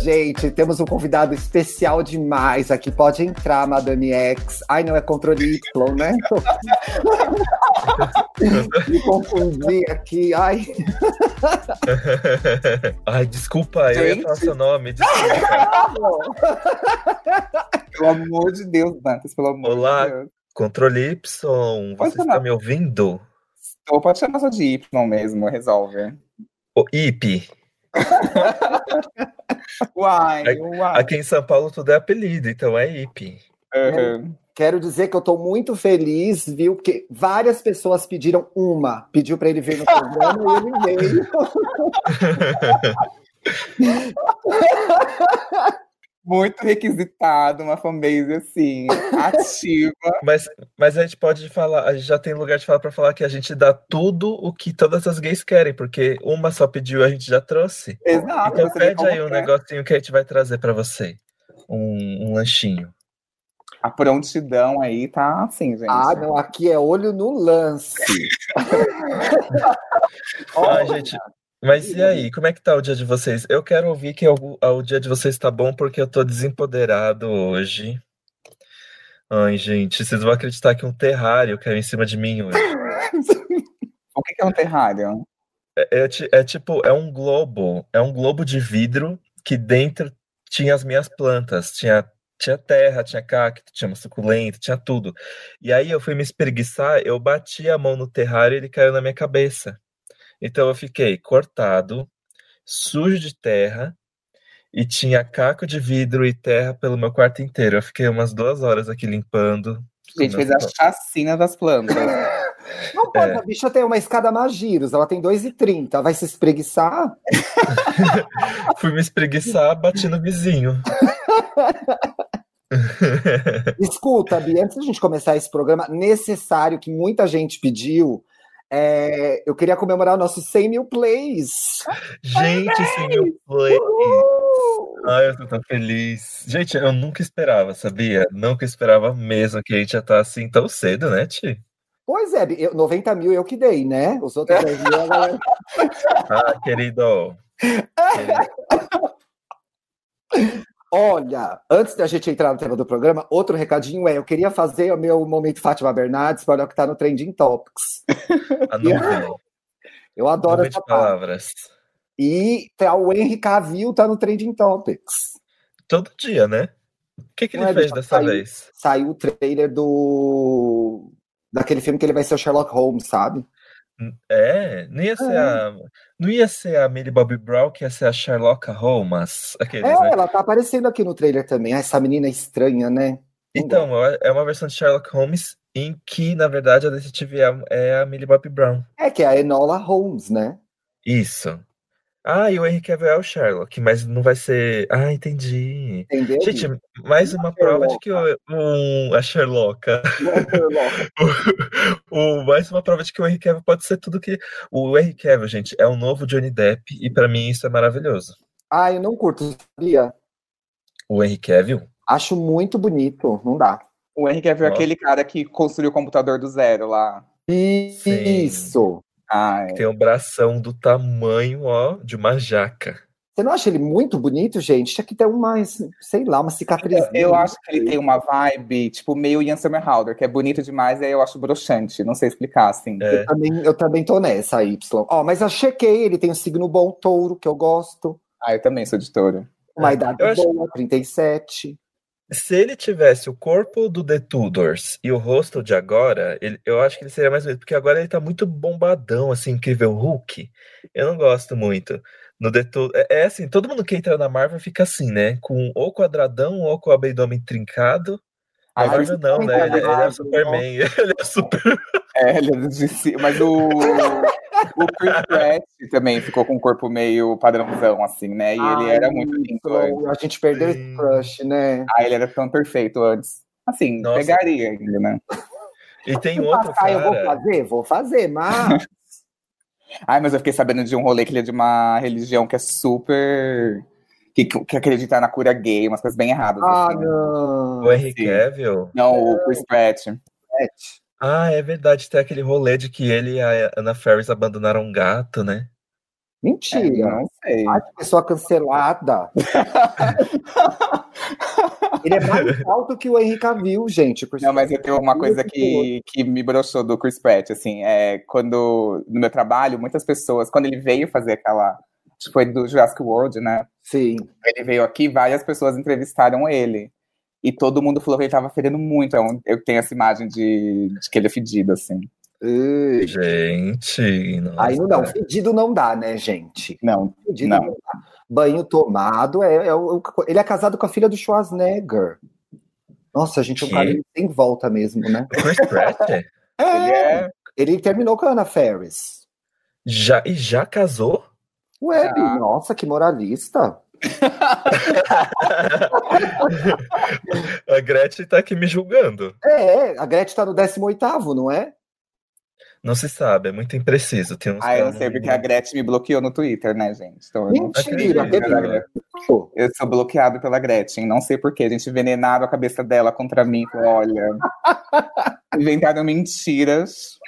gente, temos um convidado especial demais aqui. Pode entrar, Madame X. Ai, não é controle Y, né? Me confundi aqui. Ai. Ai, desculpa, eu ia falar seu nome. Desculpa. pelo amor de Deus, Dantas, pelo amor Olá, de Deus. controle Y, Pode você chamar. está me ouvindo? Ou pode chamar só de Y mesmo, resolve. O IP. Uai, Aqui- uai. Aqui em São Paulo tudo é apelido, então é IP. Aham. Quero dizer que eu tô muito feliz, viu? Porque várias pessoas pediram uma. Pediu para ele vir no programa e ele veio. Muito requisitado, uma fanbase assim, ativa. Mas, mas a gente pode falar, a gente já tem lugar de falar para falar que a gente dá tudo o que todas as gays querem, porque uma só pediu, a gente já trouxe. Exato. Então pede aí um que é. negocinho que a gente vai trazer para você. Um, um lanchinho. A prontidão aí tá assim, gente. Ah, não, aqui é olho no lance. Ah, gente, mas e aí, como é que tá o dia de vocês? Eu quero ouvir que o, o dia de vocês tá bom porque eu tô desempoderado hoje. Ai, gente, vocês vão acreditar que um terrário caiu em cima de mim hoje. O que que é um terrário? É, é é tipo, é um globo, é um globo de vidro que dentro tinha as minhas plantas, tinha, tinha terra, tinha cacto, tinha uma suculenta, tinha tudo. E aí eu fui me espreguiçar, eu bati a mão no terrário e ele caiu na minha cabeça. Então eu fiquei cortado, sujo de terra e tinha caco de vidro e terra pelo meu quarto inteiro. Eu fiquei umas duas horas aqui limpando. A gente fez a chacina das plantas. Não pode, É. a bicha tem uma escada Magiros, ela tem 2,30. Ela vai se espreguiçar? Fui me espreguiçar, bati no vizinho. Escuta, Bia, antes da gente começar esse programa necessário que muita gente pediu, é, eu queria comemorar nossos 100 mil plays. Gente, esse meu play. Ai, eu tô tão feliz. Gente, eu nunca esperava, sabia? Nunca esperava mesmo que a gente ia estar assim tão cedo, né, Ti? Pois é, eu- 90 mil eu que dei, né? Os outros 10 mil, a galera- Ah, querido. Querido. Olha, antes da gente entrar no tema do programa, outro recadinho é: eu queria fazer o meu momento Fátima Bernardes para o que está no Trending Topics. A nuvem. Eu adoro essa de parte. palavras. E tá, o Henry Cavill tá no Trending Topics. Todo dia, né? O que, que ele é, fez dessa saiu- vez? Saiu o trailer do daquele filme que ele vai ser o Sherlock Holmes, sabe? É, não ia ser a. Não ia ser a Millie Bobby Brown, que ia ser a Sherlock Holmes. Aqueles, É, né? ela tá aparecendo aqui no trailer também. Ah, Essa menina é estranha, né? Então, é uma versão de Sherlock Holmes em que, na verdade, a detetive é é a Millie Bobby Brown. É que é a Enola Holmes, né? Isso. Ah, e o Henry Cavill é o Sherlock, mas não vai ser. Ah, entendi. Entendeu? Gente, mais uma prova de que o, um, a Sherlock. Não é o, mais uma prova de que o Henry Cavill pode ser tudo que. O Henry Cavill, gente, é o novo Johnny Depp e pra mim isso é maravilhoso. Ah, eu não curto, sabia? O Henry Cavill? Acho muito bonito, não dá. O Henrique é Nossa. aquele cara que construiu o computador do zero lá. Isso. Ah, é. Tem um bração do tamanho, ó, de uma jaca. Você não acha ele muito bonito, gente? Tinha que ter uma, sei lá, uma cicatriz. Eu acho que ele tem uma vibe, tipo, meio Ian Somerhalder, que é bonito demais, e aí eu acho broxante. Não sei explicar, assim. É. Eu também, eu também tô nessa, Y. Ó, mas eu chequei, ele tem um signo bom, touro, que eu gosto. Ah, eu também sou editora. Uma É, idade eu acho- boa, 37. Se ele tivesse o corpo do The Tudors e o rosto de agora, ele- eu acho que ele seria mais bonito, porque agora ele tá muito bombadão, assim, incrível Hulk. Eu não gosto muito. No The é, é assim, todo mundo que entra na Marvel fica assim, né? Com ou quadradão ou com o abdômen trincado. Ah, Marvel não, né? Ele, ele é o Superman, ele é super. É, ele é de si- mas o, o Chris Pratt também ficou com um corpo meio padrãozão, assim, né? E ele era muito lindo antes. A gente perdeu Sim. esse crush, né? Ah, ele era tão perfeito antes. Assim, Nossa. pegaria ainda, né? E tem Se outro passar, eu vou cara. fazer? Vou fazer, mas. Ai, mas eu fiquei sabendo de um rolê que ele é de uma religião que é super. Que, que acredita na cura gay, umas coisas bem erradas. ah, assim. não. O Henry. Cavill. Não, o Chris Pratt. Ah, é verdade, tem aquele rolê de que ele e a Anna Faris abandonaram um gato, né? Mentira. É, não sei. Ai, que pessoa cancelada. Ele é mais alto que o Henry Cavill, gente. por Não, mas eu tenho uma coisa que, que me broxou do Chris Pratt, assim, é quando, no meu trabalho, muitas pessoas, quando ele veio fazer aquela, acho que foi do Jurassic World, né, Sim. ele veio aqui, várias pessoas entrevistaram ele, e todo mundo falou que ele tava fedendo muito, então eu tenho essa imagem de, de que ele é fedido, assim. Gente, nossa. Aí não dá. Fedido não dá, né, gente? Não, Fedido Não. não. dá. Banho tomado. É, é o- ele é casado com a filha do Schwarzenegger. Nossa, gente, é um cara sem volta mesmo, né? O Chris Pratt ele é... Ele terminou com a Ana Ferris. já, e já casou? Ué, Ah. Nossa, que moralista. A Gretchen tá aqui me julgando. É, a Gretchen tá no 18º, não é? Não se sabe, é muito impreciso. Tem uns Ah, eu sei, porque a Gretchen me bloqueou no Twitter, né, gente? Então, eu não Mentira, teve- né? Eu sou bloqueado pela Gretchen, não sei porquê. A gente envenenaram a cabeça dela contra mim. Olha, inventaram mentiras.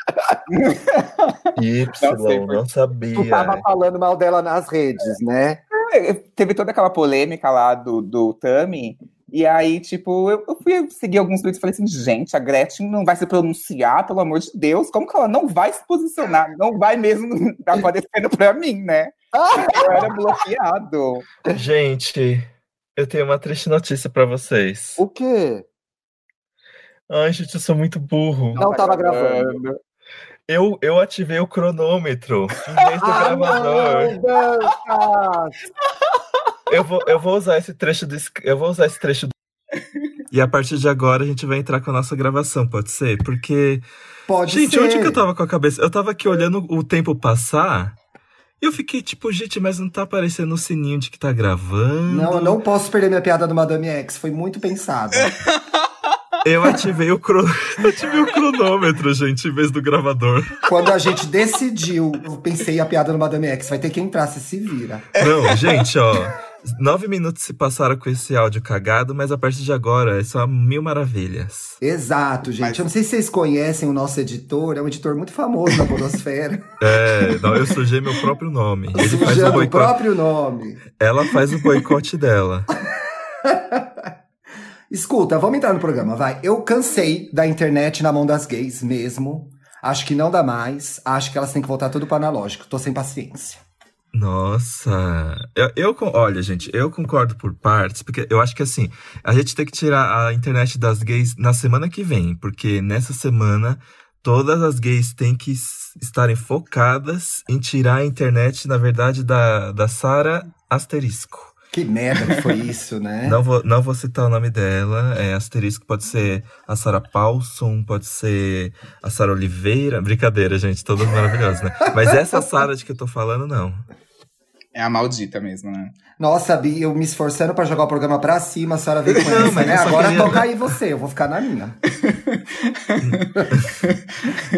Y, Não sei não Tu sabia. tava falando mal dela nas redes, né? É, Teve toda aquela polêmica lá do, do Tami. E aí, tipo, eu, eu fui seguir alguns tweets e falei assim, gente, a Gretchen não vai se pronunciar, pelo amor de Deus. Como que ela não vai se posicionar? Não vai mesmo tá aparecendo pra mim, né? Eu era bloqueado. Gente, eu tenho uma triste notícia pra vocês. O quê? Ai, gente, eu sou muito burro. Não tava gravando. Eu, eu ativei o cronômetro em vez do Ah, gravador. não! Eu vou, eu vou usar esse trecho do. Eu vou usar esse trecho do. E a partir de agora a gente vai entrar com a nossa gravação, pode ser? Porque. Pode gente, ser. onde que eu tava com a cabeça? Eu tava aqui olhando o tempo passar. E eu fiquei tipo, gente, mas não tá aparecendo o sininho de que tá gravando. Não, eu não posso perder minha piada do Madame X. Foi muito pensado. Eu ativei o, cro... ativei o cronômetro, gente, em vez do gravador. Quando a gente decidiu, eu pensei a piada do Madame X. Vai ter que entrar, você se vira. Não, gente, ó. Nove minutos se passaram com esse áudio cagado, mas a partir de agora é só mil maravilhas. Exato, gente. Mas- Eu não sei se vocês conhecem o nosso editor. É um editor muito famoso na podosfera. É, não, eu sujei meu próprio nome. Ele faz o Sujando o próprio nome. Ela faz o boicote dela. Escuta, vamos entrar no programa, vai. Eu cansei da internet na mão das gays mesmo. Acho que não dá mais. Acho que elas têm que voltar tudo para analógico. Tô sem paciência. Nossa. Eu, eu olha, gente, eu concordo por partes, porque eu acho que assim, a gente tem que tirar a internet das gays na semana que vem, porque nessa semana todas as gays têm que estarem focadas em tirar a internet, na verdade, da, da Sara Asterisco. Que merda que foi isso, né? Não vou, não vou citar o nome dela. É asterisco pode ser a Sarah Paulson, pode ser a Sara Oliveira. Brincadeira, gente, todas maravilhosas, né? Mas essa Sara de que eu tô falando, não. É a maldita mesmo, né? Nossa, Bi, eu me esforçando pra jogar o programa pra cima, a senhora veio com Não, essa, mas né? Agora queria- toca aí você, eu vou ficar na minha.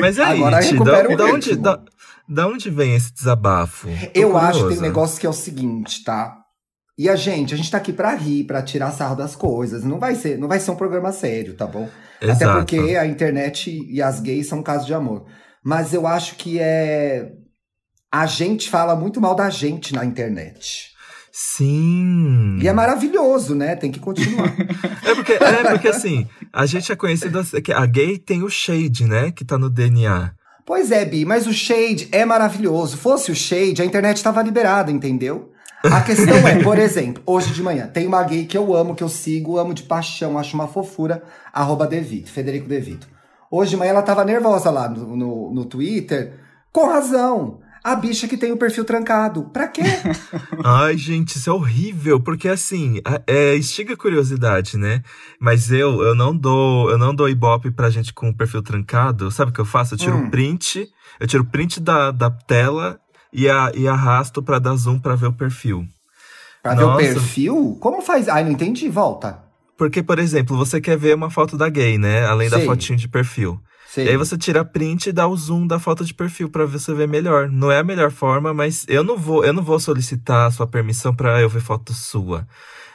Mas aí, Agora Ti, recupera da, o da onde, da, da onde vem esse desabafo? Tô Eu acho que tem um negócio que é o seguinte, tá? E a gente, a gente tá aqui pra rir, pra tirar sarro das coisas. Não vai ser, não vai ser um programa sério, tá bom? Até Exato. porque a internet e as gays são um caso de amor. Mas eu acho que é. A gente fala muito mal da gente na internet. Sim. E é maravilhoso, né? Tem que continuar. É porque, é porque assim, a gente é conhecido assim, que a gay tem o shade, né? Que tá no DNA. pois é, Bi, mas o Shade é maravilhoso. Fosse o Shade, a internet tava liberada, entendeu? A questão é, por exemplo, hoje de manhã, tem uma gay que eu amo, que eu sigo, amo de paixão, acho uma fofura, arroba Devito, Federico Devito. Hoje de manhã ela tava nervosa lá no, no, no Twitter, com razão. A bicha que tem o perfil trancado. Pra quê? Ai, gente, isso é horrível, porque assim, é, instiga a curiosidade, né? Mas eu, eu não dou, eu não dou ibope pra gente com o perfil trancado. Sabe o que eu faço? Eu tiro Hum. print, eu tiro print da, da tela e, a, e arrasto pra dar zoom pra ver o perfil. Pra ver o perfil? Como faz? Ai, não entendi, volta. Porque, por exemplo, você quer ver uma foto da gay, né? Além da Sim. fotinho de perfil. Sei. E aí você tira print e dá o zoom da foto de perfil pra você ver melhor. Não é a melhor forma, mas eu não vou, eu não vou solicitar a sua permissão pra eu ver foto sua.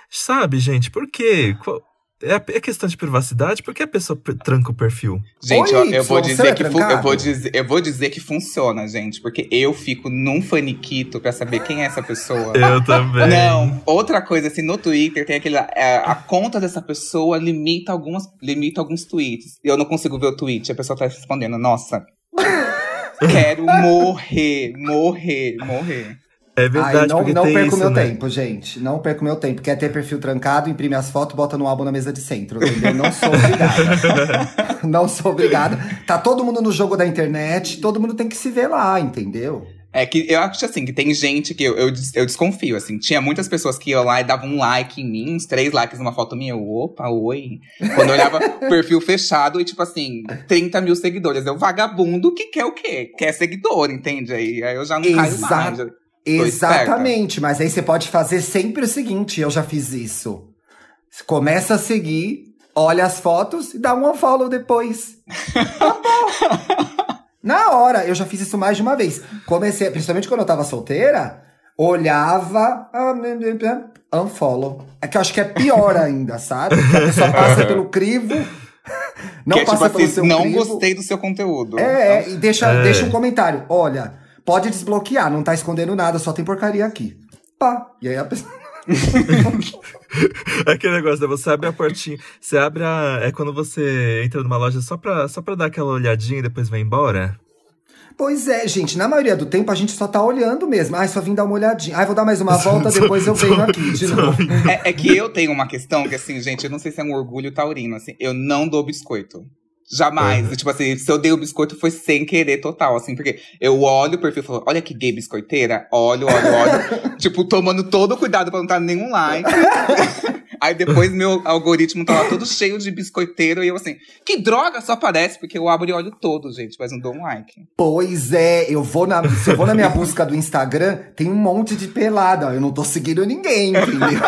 Sabe, gente? Por quê? Qual- é, é questão de privacidade? Por que a pessoa tranca o perfil? Gente, Oi, eu, eu vou dizer que fu- eu vou dizer, eu vou dizer que funciona, gente, porque eu fico num faniquito pra saber quem é essa pessoa. Eu também. Não, outra coisa, assim, no Twitter tem aquele. é, a conta dessa pessoa limita algumas, limita alguns tweets. E eu não consigo ver o tweet, a pessoa tá respondendo, nossa. Quero morrer, morrer, morrer. É Ai, verdade, não, porque não tem perco isso, meu né? tempo, gente. Não perco meu tempo. Quer ter perfil trancado, imprime as fotos, bota no álbum na mesa de centro, entendeu? Não sou obrigada. não sou obrigada. Tá todo mundo no jogo da internet, todo mundo tem que se ver lá, entendeu? É que eu acho assim, que tem gente que eu, eu, eu desconfio, assim. Tinha muitas pessoas que iam lá e davam um like em mim, uns três likes numa foto minha. Eu, opa, oi. Quando eu olhava perfil fechado e, tipo assim, 30 mil seguidores. Eu, vagabundo, que quer o quê? Quer seguidor, entende? Aí, aí eu já não caio Exato. mais. Exatamente, mas aí você pode fazer sempre o seguinte: eu já fiz isso. Começa a seguir, olha as fotos e dá um unfollow depois. Acabou. Na hora, eu já fiz isso mais de uma vez. Comecei, principalmente quando eu tava solteira, olhava, ah, unfollow. É que eu acho que é pior ainda, sabe? Que a pessoa passa pelo crivo, não que é, passa tipo pelo assim, seu não crivo. gostei do seu conteúdo. É, é, e deixa, É. deixa um comentário. Olha, pode desbloquear, não tá escondendo nada, só tem porcaria aqui. Pá. E aí a pessoa. Aquele negócio, né? Você abre a portinha. Você abre a. É quando você entra numa loja só pra, só pra dar aquela olhadinha e depois vai embora? Pois é, gente, na maioria do tempo a gente só tá olhando mesmo. Ai, só vim dar uma olhadinha. Ai, vou dar mais uma volta, depois eu venho aqui de novo. É, é que eu tenho uma questão que, assim, gente, eu não sei se é um orgulho taurino, assim, eu não dou biscoito. Jamais. Uhum. Tipo assim, se eu dei o biscoito foi sem querer total, assim, porque eu olho o perfil e falo, olha que gay biscoiteira, olho, olho, olho. tipo, tomando todo o cuidado pra não dar nenhum like. Aí depois meu algoritmo tá lá todo cheio de biscoiteiro e eu assim, que droga, só aparece, porque eu abro e olho todo, gente, mas não dou um like. Pois é, eu vou na. Se eu vou na minha busca do Instagram, tem um monte de pelada. Eu não tô seguindo ninguém, entendeu?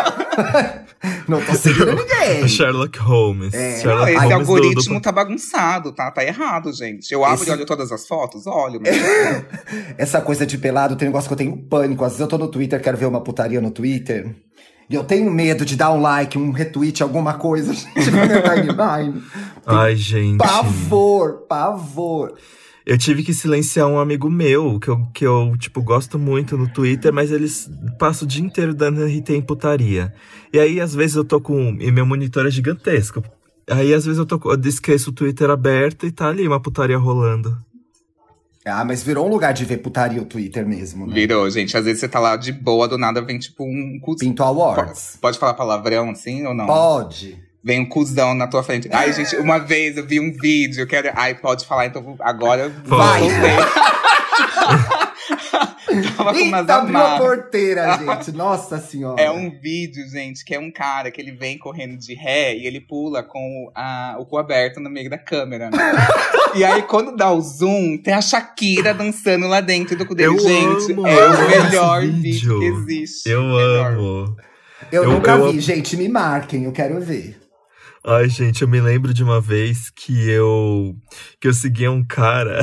não tô seguindo ninguém. Sherlock Holmes. É. Sherlock esse Holmes do- algoritmo do- tá bagunçado, tá? Tá errado, gente. Eu abro Esse- e olho todas as fotos, olho. Mas... Essa coisa de pelado tem um negócio que eu tenho pânico. Às vezes eu tô no Twitter, quero ver uma putaria no Twitter. E eu tenho medo de dar um like, um retweet, alguma coisa. Gente, timeline. Ai, gente. Pavor, pavor. Eu tive que silenciar um amigo meu, que eu, que eu, tipo, gosto muito no Twitter, mas eles passam o dia inteiro dando RT em putaria. E aí, às vezes, eu tô com. E meu monitor é gigantesco. Aí, às vezes, eu tô. Eu esqueço o Twitter aberto e tá ali uma putaria rolando. Ah, mas virou um lugar de ver putaria o Twitter mesmo, né? Virou, gente. Às vezes você tá lá de boa, do nada vem tipo um cuzão. Pinto Awards. Pode falar palavrão assim ou não? Pode. Vem um cuzão na tua frente. Ai, gente, uma vez eu vi um vídeo, eu quero. Ai, pode falar, então agora Vai. Tava com umas Eita, abriu a amarras. porteira, gente. Nossa senhora. É um vídeo, gente, que é um cara que ele vem correndo de ré e ele pula com a- o cu aberto no meio da câmera. e aí, quando dá o zoom, tem a Shakira dançando lá dentro do cu dele. Eu gente, amo, é o amo melhor esse vídeo que vídeo. existe. Eu Melhor. amo. Eu, Eu- nunca eu- vi, gente. Me marquem, eu quero ver. Ai, gente, eu me lembro de uma vez que eu que eu seguia um cara.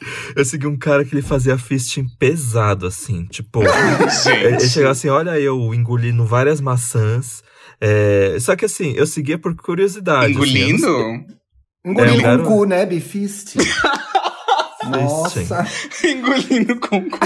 Eu segui um cara que ele fazia fisting pesado, assim. Tipo, ele chegava assim: olha, eu engolindo várias maçãs. É, Só que assim, eu seguia por curiosidade. assim, eu não sei- Engolindo? Engolindo É, um garoto. cu, né, Bifist? Nossa. Engolindo com o cu.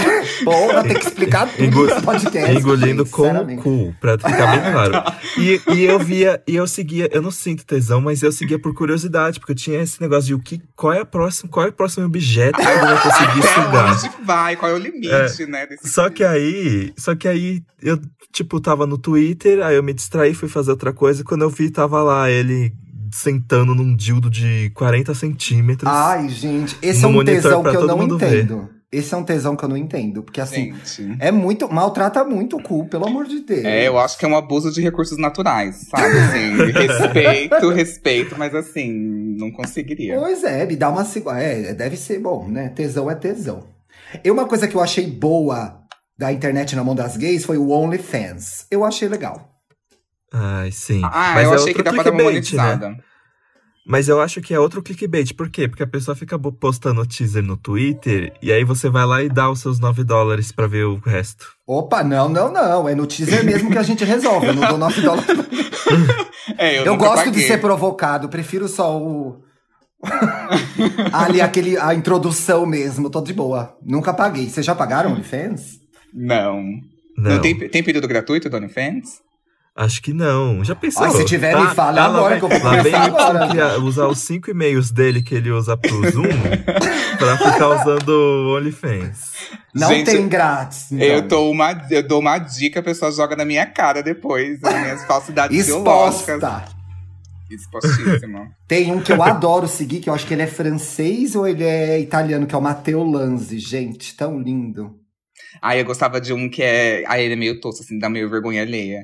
Porra, tem que explicar tudo Engol- nesse podcast. Engolindo gente, com o cu, pra ficar bem claro. E, e eu via, e eu seguia, eu não sinto tesão, mas eu seguia por curiosidade, porque eu tinha esse negócio de o que, qual é a próxima, qual é o próximo objeto que eu vou conseguir sugar. onde vai? Qual é o limite, né? Desse Só que aí, só que aí eu, tipo, tava no Twitter, aí eu me distraí, fui fazer outra coisa, e quando eu vi, tava lá ele sentando num dildo de 40 centímetros. Ai, gente, esse é um tesão que eu não mundo ver. entendo. Esse é um tesão que eu não entendo. Porque assim, Gente. é muito. Maltrata muito o cu, pelo amor de Deus. É, eu acho que é um abuso de recursos naturais, sabe? Assim, respeito, respeito, mas assim, não conseguiria. Pois é, me dá uma. É, deve ser bom, né? Tesão é tesão. E uma coisa que eu achei boa da internet na mão das gays foi o OnlyFans. Eu achei legal. Ai, sim. Ah, Mas eu é achei que outro dá pra dar uma clickbait, né? monetizada. Mas eu acho que é outro clickbait. Por quê? Porque a pessoa fica postando o teaser no Twitter e aí você vai lá e dá os seus 9 dólares pra ver o resto. Opa, não, não, não. É no teaser mesmo que a gente resolve. Eu não dou 9 dólares. É, eu, Eu gosto de paguei. ser provocado, prefiro só o. Ali, aquele, a introdução mesmo, tô de boa. Nunca paguei. Vocês já pagaram OnlyFans? Não. Não, Não, tem, tem período gratuito do OnlyFans? Acho que não. Já pensou? Ai, se tiver, me fala lá agora que eu vou Lá vem agora. criar- usar os cinco e-mails dele que ele usa pro Zoom pra ficar usando o OnlyFans. Não Gente, tem grátis. então. Eu, tô uma, eu dou uma dica, a pessoa joga na minha cara depois, as minhas falsidades ideológicas. Exposta. Expostíssima. Tem um que eu adoro seguir, que eu acho que ele é francês ou ele é italiano, que é o Matteo Lanzi. Gente, tão lindo. Aí eu gostava de um que é. Aí ele é meio tosco, assim, dá meio vergonha alheia.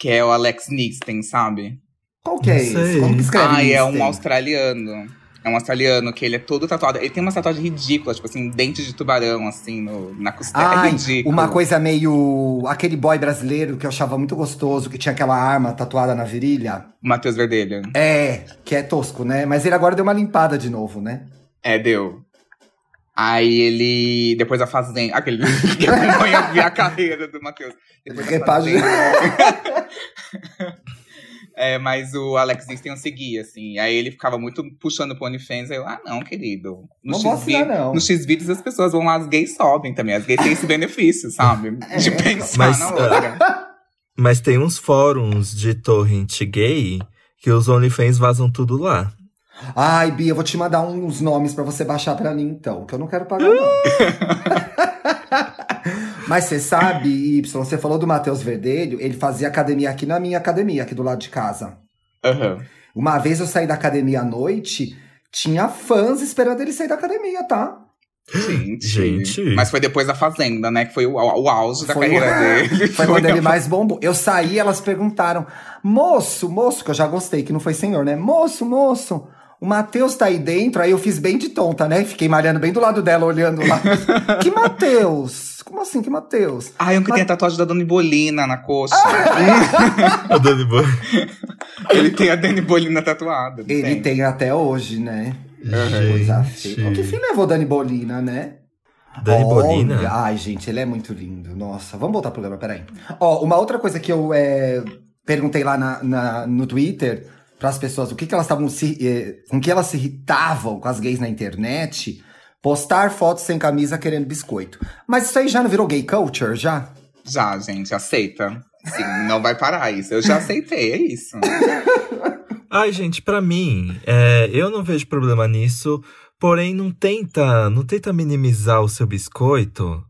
Que é o Alex Nixten, sabe? Qual que é esse? sei. Como que escreve Ah, é um australiano. É um australiano que ele é todo tatuado. Ele tem uma tatuagem ridícula, tipo assim, dente de tubarão, assim, no, na costela. é Ai, ridículo. uma coisa meio. Aquele boy brasileiro que eu achava muito gostoso, que tinha aquela arma tatuada na virilha. Matheus Verdelho. É, que é tosco, né? Mas ele agora deu uma limpada de novo, né? É, deu. Aí ele. Depois da Fazenda. Aquele que acompanha a carreira do Matheus. Depois da Repagina. Fazenda. É, mas o Alex eu seguia, assim. Aí ele ficava muito puxando pro OnlyFans. Aí eu, ah, não, querido. No Não vou assinar, não. No X-Vídeos as pessoas vão lá, as gays sobem também. As gays têm esse benefício, sabe? De É. pensar Mas, na outra. Mas tem uns fóruns de torrent gay que os OnlyFans vazam tudo lá. Ai, Bia, eu vou te mandar uns nomes pra você baixar pra mim, então, que eu não quero pagar, não. Mas você sabe, Y, você falou do Matheus Verdelho, ele fazia academia aqui na minha academia, aqui do lado de casa. Aham. Uma vez eu saí da academia à noite, tinha fãs esperando ele sair da academia, tá? Gente. Gente. Mas foi depois da Fazenda, né? Que foi o, o auge da Foi carreira dele. Foi quando ele a- mais bombou. Eu saí, elas perguntaram: moço, moço, que eu já gostei, que não foi senhor, né? Moço, moço, o Matheus tá aí dentro. Aí eu fiz bem de tonta, né? Fiquei malhando bem do lado dela, olhando lá. que Matheus? Como assim, que Matheus? Ai, um que tem a tatuagem da Dani Bolina na coxa. A Dani Boy. Ele tem a Dani Bolina tatuada. Ele tem até hoje, né? Coisa feia. O que fim levou Dani Bolina, né? Dani Olha, Bolina? Ai, gente, ele é muito lindo. Nossa, vamos voltar pro programa, peraí. Ó, uma outra coisa que eu é, perguntei lá na, na- no Twitter para as pessoas o que, que elas estavam se. eh, com que elas se irritavam com as gays na internet. Postar fotos sem camisa querendo biscoito. Mas isso aí já não virou gay culture, já? Já, gente, aceita. Sim, não vai parar isso. Eu já aceitei, é isso. Ai, gente, pra mim, é, eu não vejo problema nisso. Porém, não tenta, não tenta minimizar o seu biscoito co-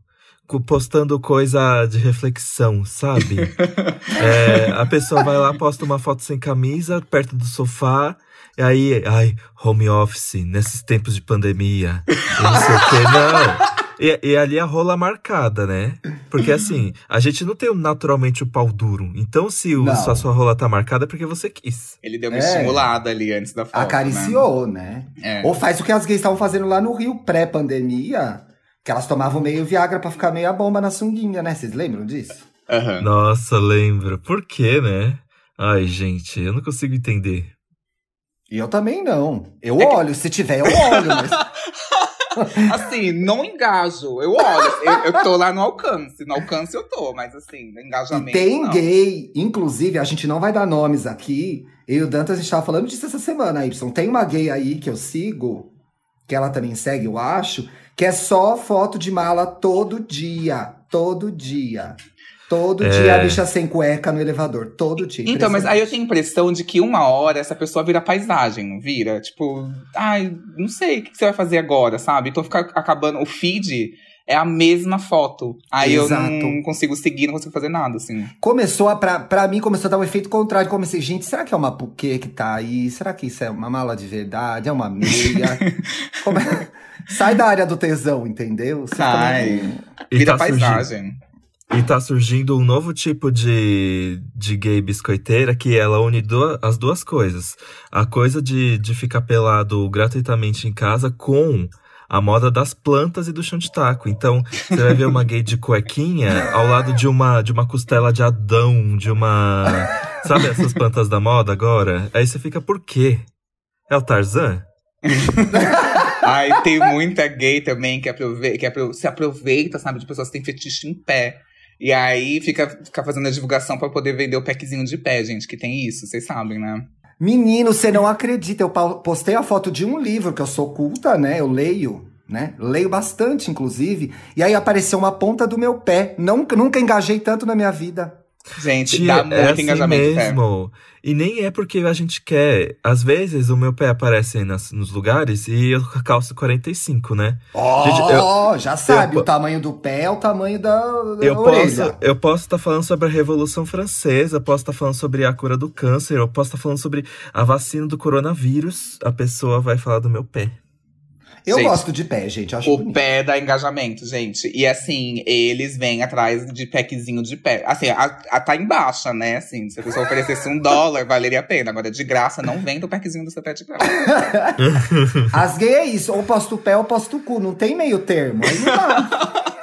postando coisa de reflexão, sabe? É, a pessoa vai lá, posta uma foto sem camisa, perto do sofá. E aí, ai, home office, nesses tempos de pandemia. E não sei o que, não. E, e ali a rola marcada, né? Porque assim, a gente não tem naturalmente o pau duro. Então, se, o, a sua rola tá marcada, é porque você quis. Ele deu uma É. estimulada ali antes da foto. Acariciou, né? Né? É. Ou faz o que as gays estavam fazendo lá no Rio pré-pandemia. Que elas tomavam meio Viagra pra ficar meia bomba na sunguinha, né? Vocês lembram disso? Aham. Nossa, lembro. Por quê, né? Ai, gente, eu não consigo entender. E eu também não. Eu É que- olho, se tiver, eu olho, mas. Assim, não engajo. Eu olho, eu, eu tô lá no alcance. No alcance eu tô, mas assim, no E engajamento. tem não. gay, inclusive, a gente não vai dar nomes aqui. Eu e o Dantas, a gente tava falando disso essa semana, Y. Tem uma gay aí que eu sigo, que ela também segue, eu acho, que é só foto de mala todo dia. Todo dia. Todo É. dia a bicha sem cueca no elevador. Todo dia. Então, mas aí eu tenho a impressão de que uma hora essa pessoa vira paisagem, não vira? Tipo, ai, não sei o que você vai fazer agora, sabe? Então fica acabando. O feed é a mesma foto. Aí Exato. eu não consigo seguir, não consigo fazer nada, assim. Começou a, pra, pra mim, começou a dar um efeito contrário. Comecei, gente, será que é uma puquê que tá aí? Será que isso é uma mala de verdade? É uma meia? Come- Sai da área do tesão, entendeu? Você Sai. Vira tá, surgindo, paisagem. e tá surgindo um novo tipo de, de gay biscoiteira que ela une duas, as duas coisas. A coisa de, de ficar pelado gratuitamente em casa com a moda das plantas e do chão de taco. Então, você vai ver uma gay de cuequinha ao lado de uma, de uma costela de Adão, de uma. Sabe essas plantas da moda agora? Aí você fica, por quê? É o Tarzan? Ai, tem muita gay também que, aprove que apro se aproveita, sabe, de pessoas que têm fetiche em pé. E aí fica, fica fazendo a divulgação para poder vender o packzinho de pé, gente, que tem isso, vocês sabem, né? Menino, você não acredita. Eu postei a foto de um livro, que eu sou culta, né? Eu leio, né? Leio bastante, inclusive. E aí apareceu uma ponta do meu pé. Nunca, nunca engajei tanto na minha vida. Gente, dá muito é assim engajamento. Mesmo. E nem é porque a gente quer. Às vezes o meu pé aparece nas, nos lugares e eu calço 45, né? Oh, gente, eu, já sabe, eu, o tamanho do pé é o tamanho da, da eu orelha. Posso, eu posso estar tá falando sobre a Revolução Francesa, posso estar tá falando sobre a cura do câncer, eu posso estar tá falando sobre a vacina do coronavírus. A pessoa vai falar do meu pé. Eu gente, gosto de pé, gente. o bonito. pé dá engajamento, gente. E assim, eles vêm atrás de packzinho de pé. Assim, a, a tá em baixa, né? Assim, se a pessoa oferecesse um dólar, valeria a pena. Agora, de graça, não vem do packzinho do seu pé de graça. As gays é isso. Ou posto o pé ou posto o cu. Não tem meio termo. Aí não dá.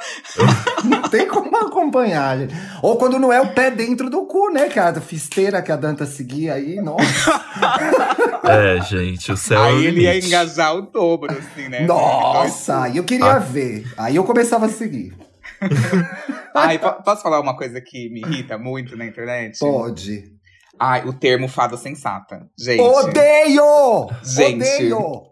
não tem como acompanhar, gente. Ou quando não é o pé dentro do cu, né, cara? Fisteira que a Danta seguia aí, nossa. É, gente, o céu Aí é ele ia engajar o dobro, assim, né? Nossa, aí eu queria ah. ver. Aí eu começava a seguir. Ai, posso falar uma coisa que me irrita muito na internet? Pode. Ai, o termo fada sensata. Gente. Odeio! Gente. Odeio!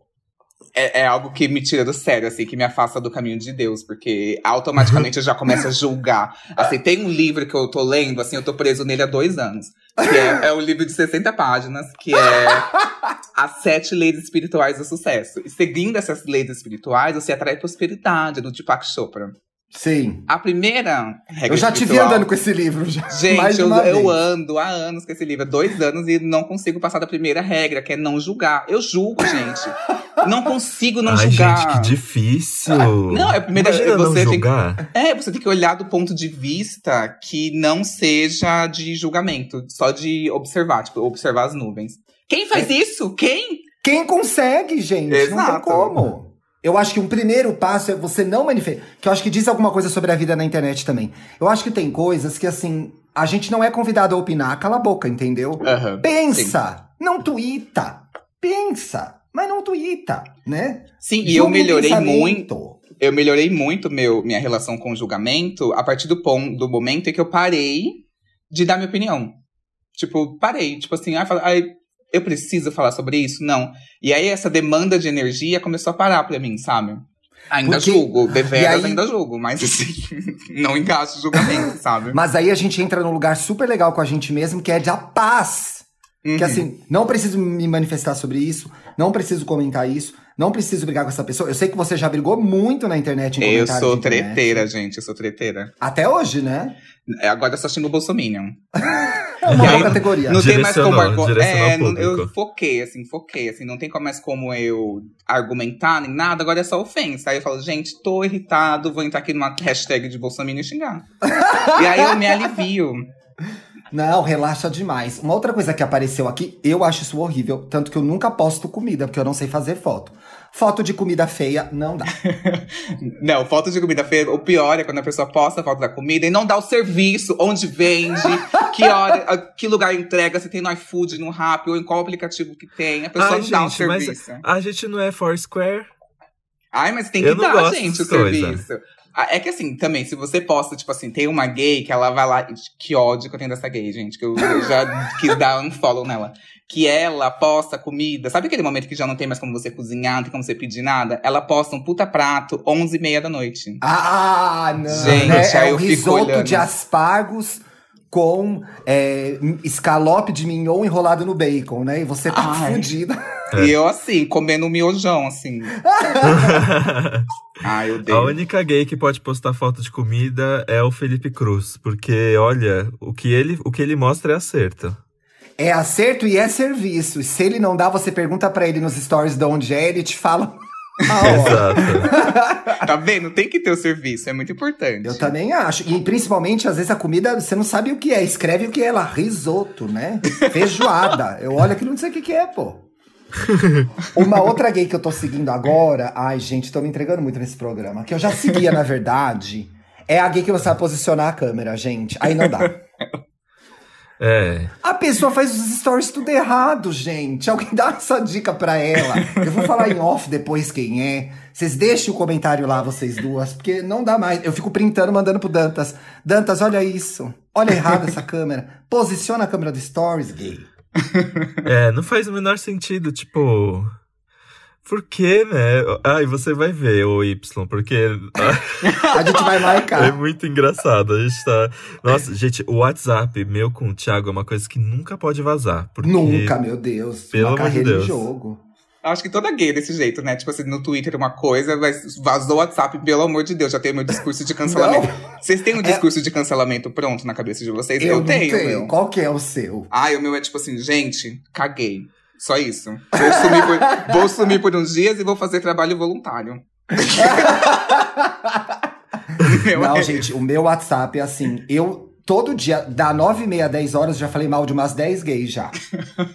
É, é, algo que me tira do sério, assim, que me afasta do caminho de Deus, porque automaticamente eu já começo a julgar. Assim, tem um livro que eu tô lendo, assim, eu tô preso nele há dois anos. Que é, é um livro de 60 páginas, que é As Sete Leis Espirituais do Sucesso. E seguindo essas leis espirituais, você atrai prosperidade, do Deepak Chopra. Sim. A primeira regra Eu já te vi andando com esse livro. Já, Gente, eu, eu, ando há anos com esse livro, há dois anos, e não consigo passar da primeira regra, que é não julgar. Eu julgo, gente. não consigo não Ai, julgar. Gente, que difícil. Ah, não, é a primeira Imagina você não julgar. Tem, é, você tem que olhar do ponto de vista que não seja de julgamento, só de observar, tipo, observar as nuvens. Quem faz é. isso? Quem? Quem consegue, gente? Exato. Não tem como. Eu acho que um primeiro passo é você não manifestar. Que eu acho que diz alguma coisa sobre a vida na internet também. Eu acho que tem coisas que, assim, a gente não é convidado a opinar, cala a boca, entendeu? Uhum, Pensa! Sim. Não tuita! Pensa! Mas não tuita, né? Sim, e eu melhorei muito. Eu melhorei muito meu, minha relação com o julgamento a partir do, ponto, do momento em que eu parei de dar minha opinião. Tipo, parei. Tipo assim, ah, eu preciso falar sobre isso? Não. E aí essa demanda de energia começou a parar pra mim, sabe? Ainda Porque... julgo, deveras aí... ainda julgo, mas assim, não engajo julgamento, sabe? Mas aí a gente entra num lugar super legal com a gente mesmo, que é de a paz. Uhum. Que assim, não preciso me manifestar sobre isso, não preciso comentar isso, não preciso brigar com essa pessoa. Eu sei que você já brigou muito na internet em Eu sou treteira, gente, eu sou treteira. Até hoje, né? É, agora eu só xingo o Bolsominion. É uma aí, categoria. Não tem mais como argumentar. É, eu foquei, assim, foquei, assim, não tem mais como eu argumentar nem nada, agora é só ofensa. Aí eu falo, gente, tô irritado, vou entrar aqui numa hashtag de Bolsonaro e xingar. e aí eu me alivio. Não, relaxa demais. Uma outra coisa que apareceu aqui, eu acho isso horrível. Tanto que eu nunca posto comida, porque eu não sei fazer foto. Foto de comida feia não dá. não, foto de comida feia, o pior é quando a pessoa posta a foto da comida e não dá o serviço, onde vende, que hora, que lugar entrega, se tem no iFood, no Rappi, ou em qual aplicativo que tem. A pessoa Ai, não gente, dá o serviço. a gente não é Foursquare. Ai, mas tem que dar, gente, o serviço. Ah, é que assim, também, se você posta, tipo assim, tem uma gay que ela vai lá. Que ódio que eu tenho dessa gay, gente, que eu, eu já quis dar um follow nela. Que ela posta comida. Sabe aquele momento que já não tem mais como você cozinhar, não tem como você pedir nada? Ela posta um puta prato, 11 e meia da noite. Ah, não. Gente, é, aí é eu fico olhando. de aspargos com é, escalope de mignon enrolado no bacon, né? E você tá Ai. fudida. E eu, assim, comendo um miojão, assim. Ai, eu A única gay que pode postar foto de comida é o Felipe Cruz. Porque, olha, o que ele, o que ele mostra é acerto. É acerto e é serviço. E se ele não dá, você pergunta para ele nos stories de onde é, ele te fala Exato. tá vendo? Tem que ter o serviço, é muito importante. Eu também acho. E principalmente, às vezes, a comida, você não sabe o que é. Escreve o que é lá. Risoto, né? Feijoada. Eu olho aquilo não sei o que, que é, pô. Uma outra gay que eu tô seguindo agora. Ai, gente, tô me entregando muito nesse programa. Que eu já seguia, na verdade. É a gay que você vai posicionar a câmera, gente. Aí não dá. É. A pessoa faz os stories tudo errado, gente. Alguém dá essa dica pra ela. Eu vou falar em off depois quem é. Vocês deixem o comentário lá, vocês duas, porque não dá mais. Eu fico printando, mandando pro Dantas. Dantas, olha isso. Olha errado essa câmera. Posiciona a câmera do stories, gay. É, não faz o menor sentido, tipo. Por quê, né? Ah, e você vai ver o Y, porque A gente vai é marcar. muito engraçado. A gente tá. Nossa, gente, o WhatsApp meu com o Thiago é uma coisa que nunca pode vazar. Porque... Nunca, meu Deus. Pelo uma amor de carreira Deus. de jogo. Acho que toda gay é desse jeito, né? Tipo assim, no Twitter uma coisa, mas vazou o WhatsApp, pelo amor de Deus, já tem meu discurso de cancelamento. Vocês têm um discurso de cancelamento pronto na cabeça de vocês? Eu, não tenho, tenho. meu. Qual que é o seu? Ai, o meu é tipo assim, gente, caguei. Só isso. Vou sumir por, vou sumir por uns dias e vou fazer trabalho voluntário. Não, gente, o meu WhatsApp é assim, eu todo dia, da 9 e meia, 10 horas, já falei mal de umas 10 gays já.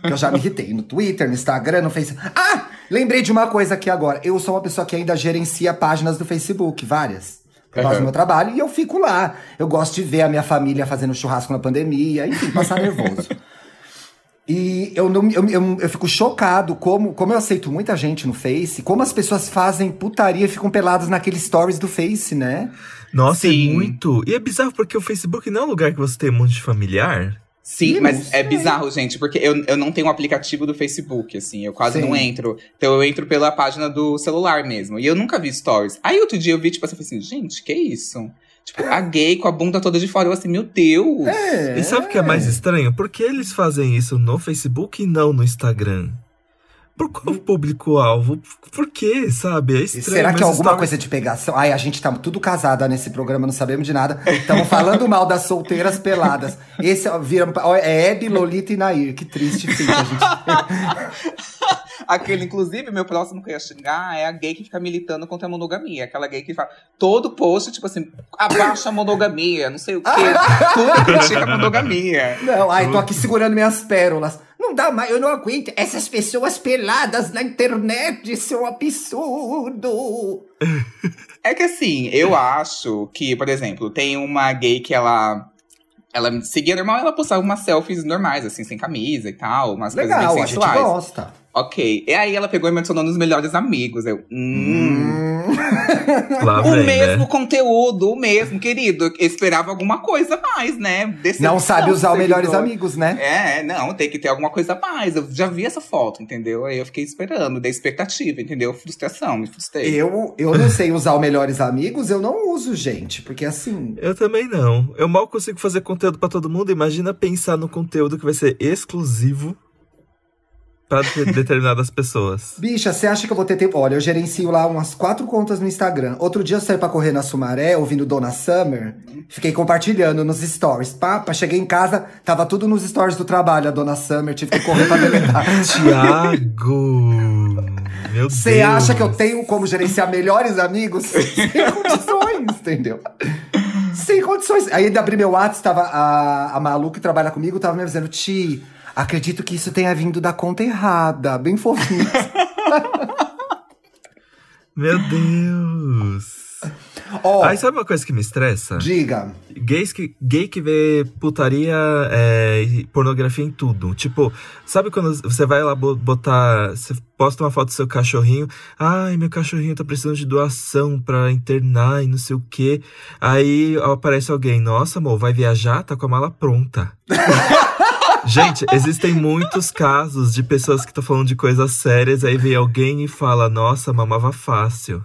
Eu já me irritei no Twitter, no Instagram, no Facebook. Ah! Lembrei de uma coisa aqui agora. Eu sou uma pessoa que ainda gerencia páginas do Facebook, várias. Por causa Aham. do meu trabalho, e eu fico lá. Eu gosto de ver a minha família fazendo churrasco na pandemia, enfim, passar nervoso. E eu, não, eu, eu, eu fico chocado como, como eu aceito muita gente no Face, como as pessoas fazem putaria e ficam peladas naqueles stories do Face, né? Nossa, Sim. é muito. E é bizarro porque o Facebook não é um lugar que você tem um monte de familiar. Sim, mas é bizarro, gente, porque eu, eu não tenho um aplicativo do Facebook, assim, eu quase Sim. não entro. Então eu entro pela página do celular mesmo. E eu nunca vi stories. Aí outro dia eu vi, tipo assim, eu falei assim, gente, que isso? Tipo, a gay com a bunda toda de fora. Eu assim, meu Deus! É. E sabe o que é mais estranho? Por que eles fazem isso no Facebook e não no Instagram? Por qual público-alvo? Por quê, sabe? É E estranho. Será que é alguma coisa de pegação? Ai, a gente tá tudo casada nesse programa, não sabemos de nada. Estamos falando mal das solteiras peladas. Esse ó, vira, ó, é Hebe, Lolita e Nair. Que triste fim que a gente. Aquele, inclusive, meu próximo que eu ia xingar é a gay que fica militando contra a monogamia. Aquela gay que fala todo post, tipo assim, abaixa a monogamia, não sei o quê. Tudo critica a monogamia. Não, ai, tô aqui segurando minhas pérolas. Não dá mais, eu não aguento. Essas pessoas peladas na internet, isso é um absurdo. É que assim, eu acho que, por exemplo, tem uma gay que ela. Ela me seguia normal, ela postava umas selfies normais, assim, sem camisa e tal, umas Legal, coisas a bem gente sensuais. gosta. Ok. E aí ela pegou e me adicionou nos melhores amigos. Eu. Hum. Hum. Lá O vem, mesmo né? conteúdo, o mesmo, querido. Eu esperava alguma coisa a mais, né? Decepção, Não sabe usar o seguidor. melhores amigos, né? É, não, tem que ter alguma coisa a mais. Eu já vi essa foto, entendeu? Aí eu fiquei esperando, dei expectativa, entendeu? Frustração, me frustrei. Eu, eu não sei usar o melhores amigos, eu não uso, gente. Porque assim. Eu também não. Eu mal consigo fazer conteúdo pra todo mundo. Imagina pensar no conteúdo que vai ser exclusivo pra de- determinadas pessoas. Bicha, você acha que eu vou ter tempo? Olha, eu gerencio lá umas quatro contas no Instagram. Outro dia eu saí pra correr na Sumaré, ouvindo Dona Summer. Fiquei compartilhando nos stories. Papa, cheguei em casa, tava tudo nos stories do trabalho, a Dona Summer. Tive que correr pra deletar. Tiago! Meu Deus! Você acha que eu tenho como gerenciar melhores amigos? Sem condições, entendeu? Sem condições. Aí ainda abri meu WhatsApp, tava a, a Malu que trabalha comigo, tava me avisando, Ti, acredito que isso tenha vindo da conta errada. Bem fofinho. Meu Deus! Ó, Aí sabe uma coisa que me estressa? diga. Gays que, gay que vê putaria é, e pornografia em tudo. Tipo, sabe quando você vai lá bo- botar. Você posta uma foto do seu cachorrinho. Ai, meu cachorrinho tá precisando de doação pra internar e não sei o quê. Aí aparece alguém. Nossa, amor, vai viajar? Tá com a mala pronta. Gente, existem muitos casos de pessoas que estão falando de coisas sérias, aí vem alguém e fala, nossa, mamava fácil.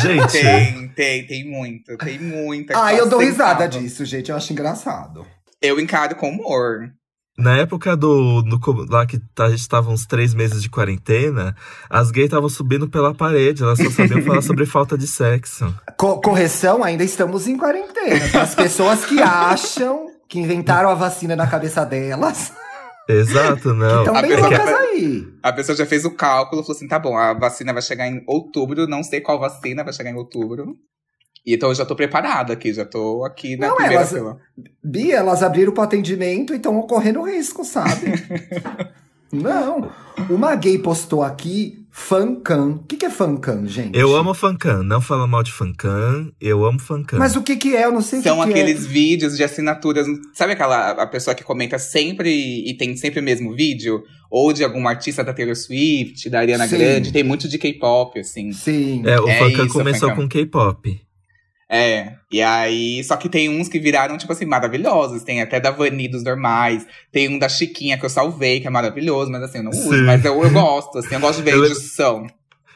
Gente, Tem, tem, tem muito, tem muita. Ah, eu dou risada disso, gente. Eu acho engraçado. Eu encaro com humor. Na época do. no lá que tá- a gente tava uns três meses de quarentena, as gays estavam subindo pela parede, elas só sabiam falar sobre falta de sexo. Co- correção, ainda estamos em quarentena. Tem as pessoas que acham que inventaram a vacina na cabeça delas. Exato, não. Estão A bem pessoa loucas quer- aí. A pessoa já fez o cálculo, falou assim: tá bom, a vacina vai chegar em outubro, não sei qual vacina vai chegar em outubro. E então eu já tô preparada aqui, já tô aqui na Não, primeira elas- fila. Bia, elas abriram pro atendimento e estão correndo risco, sabe? Não. Uma gay postou aqui Fancam. O que, que é fancam, gente? Eu amo fancam, não fala mal de fancam, eu amo fancam. Mas o que que é? Eu não sei São que que é. aqueles vídeos de assinaturas. Sabe aquela a pessoa que comenta sempre e tem sempre o mesmo vídeo? Ou de algum artista da Taylor Swift, da Ariana Sim. Grande. Tem muito de K-pop, assim. Sim. É, o É fancam isso, começou com K-pop. É, e aí, só que tem uns que viraram, tipo assim, maravilhosos. Tem até da Vani dos normais. Tem um da Chiquinha que eu salvei, que é maravilhoso, mas assim, eu não uso. Sim. Mas eu, eu gosto, assim, eu gosto de ver Eu- a edição.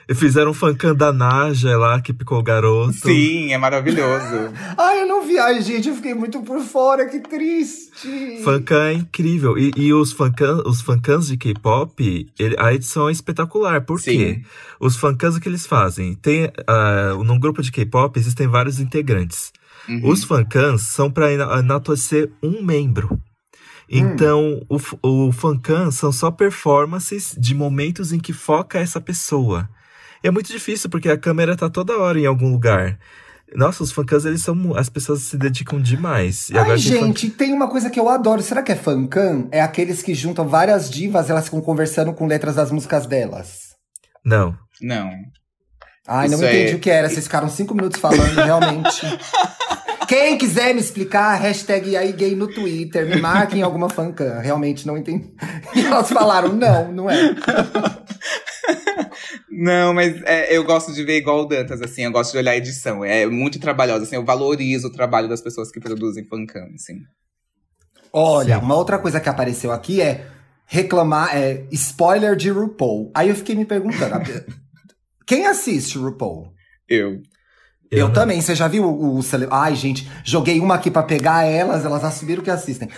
E fizeram um fancam da Naja lá, que picou o garoto. Sim, é maravilhoso. Ai, eu não vi. Ai, gente, eu fiquei muito por fora. Que triste. Fancam é incrível. E, e os, fancam, os fancams de K-pop, a edição é espetacular. Por Sim. quê? Os fancams, o que eles fazem? Tem, ah, num grupo de K-pop existem vários integrantes. Uhum. Os fancams são para enaltecer um membro. Então, o, f- o fancam são só performances de momentos em que foca essa pessoa. É muito difícil, porque a câmera tá toda hora em algum lugar. Nossa, os fancams, eles são. As pessoas se dedicam demais. E Ai, agora tem fan- gente, tem uma coisa que eu adoro. Será que é fancam? É aqueles que juntam várias divas, elas ficam conversando com letras das músicas delas. Não. Não. Ai, não Isso entendi é- o que era. Vocês ficaram cinco minutos falando, realmente. Quem quiser me explicar, hashtag aí gay no Twitter, me marquem alguma fancam. Realmente não entendi. E elas falaram, não, não é. Não, mas é, eu gosto de ver igual o Dantas, assim, eu gosto de olhar a edição. É muito trabalhosa, assim, eu valorizo o trabalho das pessoas que produzem fancam, assim. Olha, Sim. uma outra coisa que apareceu aqui é reclamar, é spoiler de RuPaul. Aí eu fiquei me perguntando, quem assiste RuPaul? Eu. Eu, também, você já viu o, o cele... Ai, gente, joguei uma aqui pra pegar elas, elas assumiram que assistem.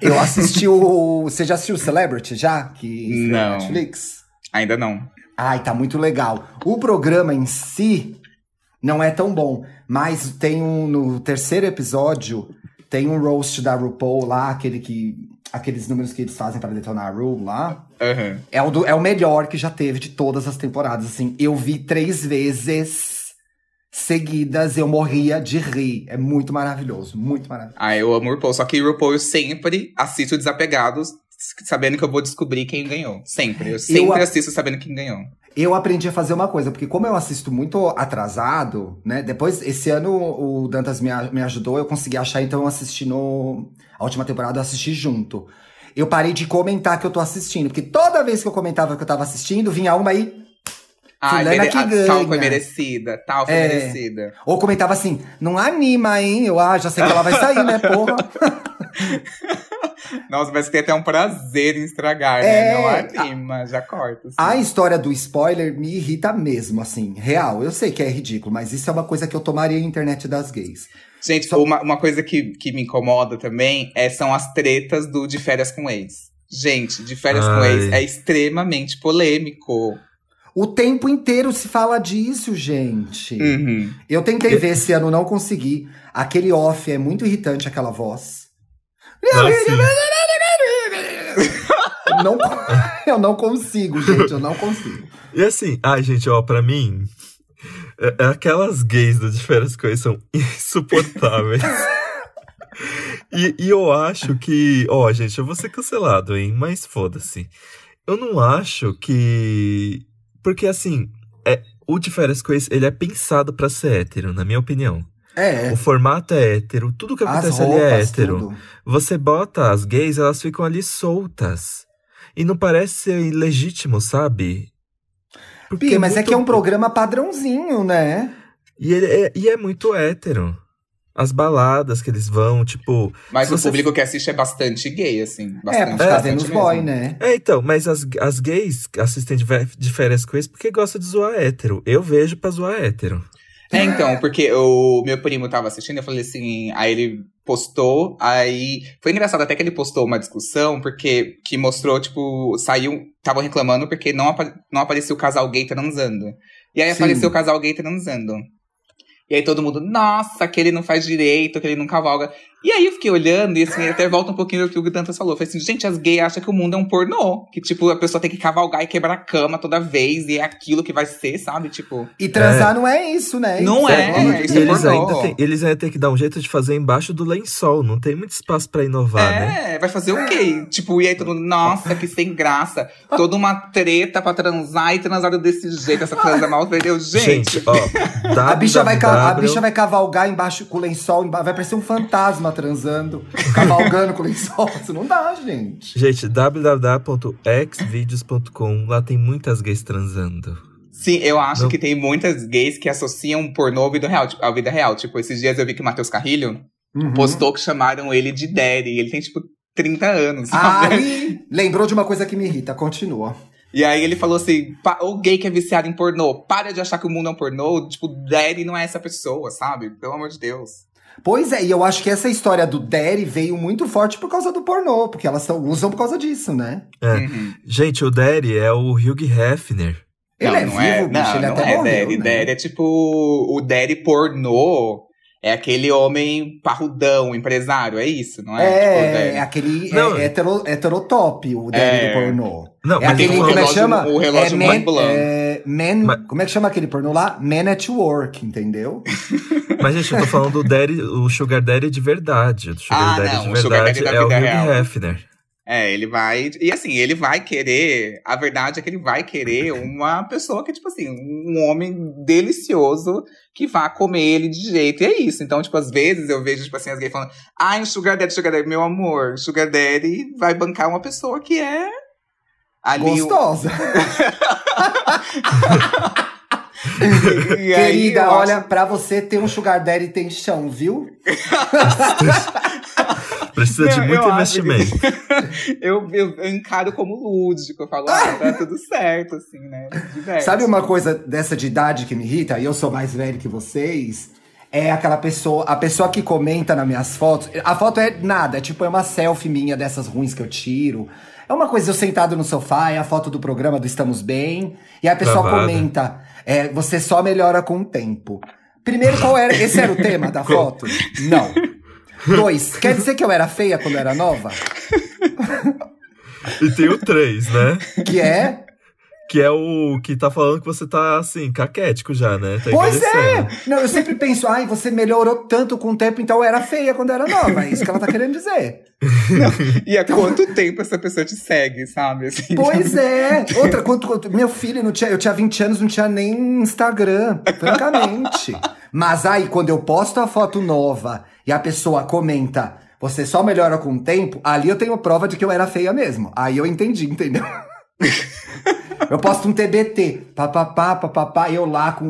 Eu assisti o. Você já assistiu o Celebrity já? Que Não. Netflix? Ainda não. Ai, tá muito legal. O programa em si não é tão bom, mas tem um. No terceiro episódio, tem um roast da RuPaul lá, aquele que. Aqueles números que eles fazem pra detonar a Ru lá. Aham. É o, do- é o melhor que já teve de todas as temporadas. Assim, eu vi três vezes seguidas, eu morria de rir. É muito maravilhoso, muito maravilhoso. Ah, eu amo RuPaul, só que RuPaul eu sempre assisto Desapegados, sabendo que eu vou descobrir quem ganhou. Sempre. Eu sempre a- assisto sabendo quem ganhou. Eu aprendi a fazer uma coisa, porque como eu assisto muito atrasado, né? Depois, esse ano o Dantas me, me ajudou, eu consegui achar, então eu assisti no. A última temporada eu assisti junto. Eu parei de comentar que eu tô assistindo, porque toda vez que eu comentava que eu tava assistindo, vinha uma aí. Fulana mere- que ganha. tal foi merecida, tal foi É. merecida. Ou comentava assim, não anima, hein? Eu ah, já sei que ela vai sair, né, porra? Nossa, mas tem até um prazer em estragar, É. né? Não anima, já corta. assim. A história do spoiler me irrita mesmo, assim, real. Eu sei que é ridículo, mas isso é uma coisa que eu tomaria a internet das gays. Gente, uma, uma coisa que, que me incomoda também é, são as tretas do De Férias com Ex. Gente, De Férias com Ai. Ex é extremamente polêmico. O tempo inteiro se fala disso, gente. Uhum. Eu tentei ver esse ano, não consegui. Aquele off é muito irritante, aquela voz. Ah, não, eu não consigo, gente, eu não consigo. E assim, ai, gente, ó, pra mim, é- é aquelas gays do De Férias Ex são insuportáveis. e, e eu acho que, ó, gente, eu vou ser cancelado, hein? Mas foda-se. Eu não acho que. Porque assim, é, o De Férias Ex, ele é pensado pra ser hétero, na minha opinião. É, O formato é hétero, tudo que acontece ali é roupas, hétero. tudo. Você bota as gays, elas ficam ali soltas. E não parece ser ilegítimo, sabe? Porque Pi, mas é muito- que é um programa padrãozinho, né? E, ele é, e é muito hétero. As baladas que eles vão, tipo. Mas o você- público que assiste é bastante gay, assim. É, Bastante, ficar bastante vendo os boy, né? É, então, mas as, as gays assistem de férias com eles porque gostam de zoar hétero. Eu vejo pra zoar hétero. É, então, porque o meu primo tava assistindo, eu falei assim, aí ele postou, aí. Foi engraçado até que ele postou uma discussão, porque que mostrou, tipo, saiu. Estavam reclamando porque não, apa- não apareceu o casal gay transando. E aí Sim. apareceu o casal gay transando. E aí todo mundo, nossa, que ele não faz direito, que ele não cavalga. E aí eu fiquei olhando, e assim, até volta um pouquinho do que o Dantas falou. Eu falei assim, gente, as gays acham que o mundo é um pornô. Que, tipo, a pessoa tem que cavalgar e quebrar a cama toda vez, e é aquilo que vai ser, sabe? Tipo. E transar não é isso, né? Não é, amor de isso E é eles pornô. ainda, têm, eles ainda têm que dar um jeito de fazer embaixo do lençol. Não tem muito espaço pra inovar, né? É, vai fazer o quê? Tipo, e aí todo mundo, nossa, que sem graça. Toda uma treta pra transar e transaram desse jeito, essa transa mal, entendeu? Gente, Gente, ó. A bicha, vai, a bicha vai cavalgar embaixo com o lençol, vai parecer um fantasma transando, cavalgando com o lençol. Isso não dá, gente. Gente, www.xvideos.com. Lá tem muitas gays transando. Sim, eu acho Não. que tem muitas gays que associam pornô ao vida real. Tipo, à vida real. Tipo, esses dias eu vi que o Matheus Carrilho Uhum. postou que chamaram ele de Daddy. Ele tem, tipo, 30 anos, sabe? Aí, lembrou de uma coisa que me irrita. Continua. E aí ele falou assim: "Pa- o gay que é viciado em pornô, para de achar que o mundo é um pornô. Tipo, Daddy não é essa pessoa, sabe? Pelo amor de Deus. Pois é, e eu acho que essa história do Daddy veio muito forte por causa do pornô, porque elas tão- usam por causa disso, né? É. Uhum. Gente, o Daddy é o Hugh Hefner. Ele não, é não vivo, é, bicho, não, ele não até é morreu, Daddy. né? Daddy é tipo. O Daddy pornô é aquele homem parrudão, empresário, é isso, não é? Tipo, É, Daddy. é aquele Não. é, hetero, heterotop, o Daddy É. do pornô. Não, É aquele, como é que relógio- chama? o relógio é, man, Blanc. é, man- Mas- como é que chama aquele pornô lá? Man at Work, entendeu? Mas, gente, eu tô falando do Daddy, o Sugar Daddy de verdade. O Sugar Ah, Daddy não, de o Sugar verdade Daddy da é o Hugh. Hefner. É, ele vai. E assim, ele vai querer. A verdade é que ele vai querer uma pessoa que, tipo assim, um homem delicioso que vá comer ele de jeito. E é isso. Então, tipo, às vezes eu vejo, tipo assim, as gays falando: ai, o Sugar Daddy, Sugar Daddy, meu amor, Sugar Daddy vai bancar uma pessoa que é. Ali Gostosa. Aí Querida, olha, acho- pra você ter um Sugar Daddy tem chão, viu? Precisa de Não, muito eu acho investimento. eu, eu, eu encaro como lúdico. Eu falo, ah, tá tudo certo, assim, né? Diverte. Sabe uma coisa dessa de idade que me irrita? E eu sou mais velho que vocês. É aquela pessoa, a pessoa que comenta nas minhas fotos. A foto é nada, é tipo é uma selfie minha dessas ruins que eu tiro. É uma coisa eu sentado no sofá, é a foto do programa do Estamos Bem. E a pessoa Travada. comenta: é, você só melhora com o tempo. Primeiro, qual era? Esse era o tema da foto? Não. Dois, quer dizer que eu era feia quando eu era nova? E tem o 3, né? Que é. Que é o que tá falando que você tá, assim, caquético já, né? Tá Pois é! Não, eu sempre penso, ai, você melhorou tanto com o tempo, então eu era feia quando eu era nova. É isso que ela tá querendo dizer. E há quanto tempo essa pessoa te segue, sabe? Assim, Pois é! Outra, quanto, quanto- meu filho, não tinha, eu tinha 20 anos, não tinha nem Instagram, francamente. Mas aí, quando eu posto a foto nova e a pessoa comenta, você só melhora com o tempo, ali eu tenho prova de que eu era feia mesmo. Aí eu entendi, entendeu? Eu posto um TBT, papapá, papapá, eu lá com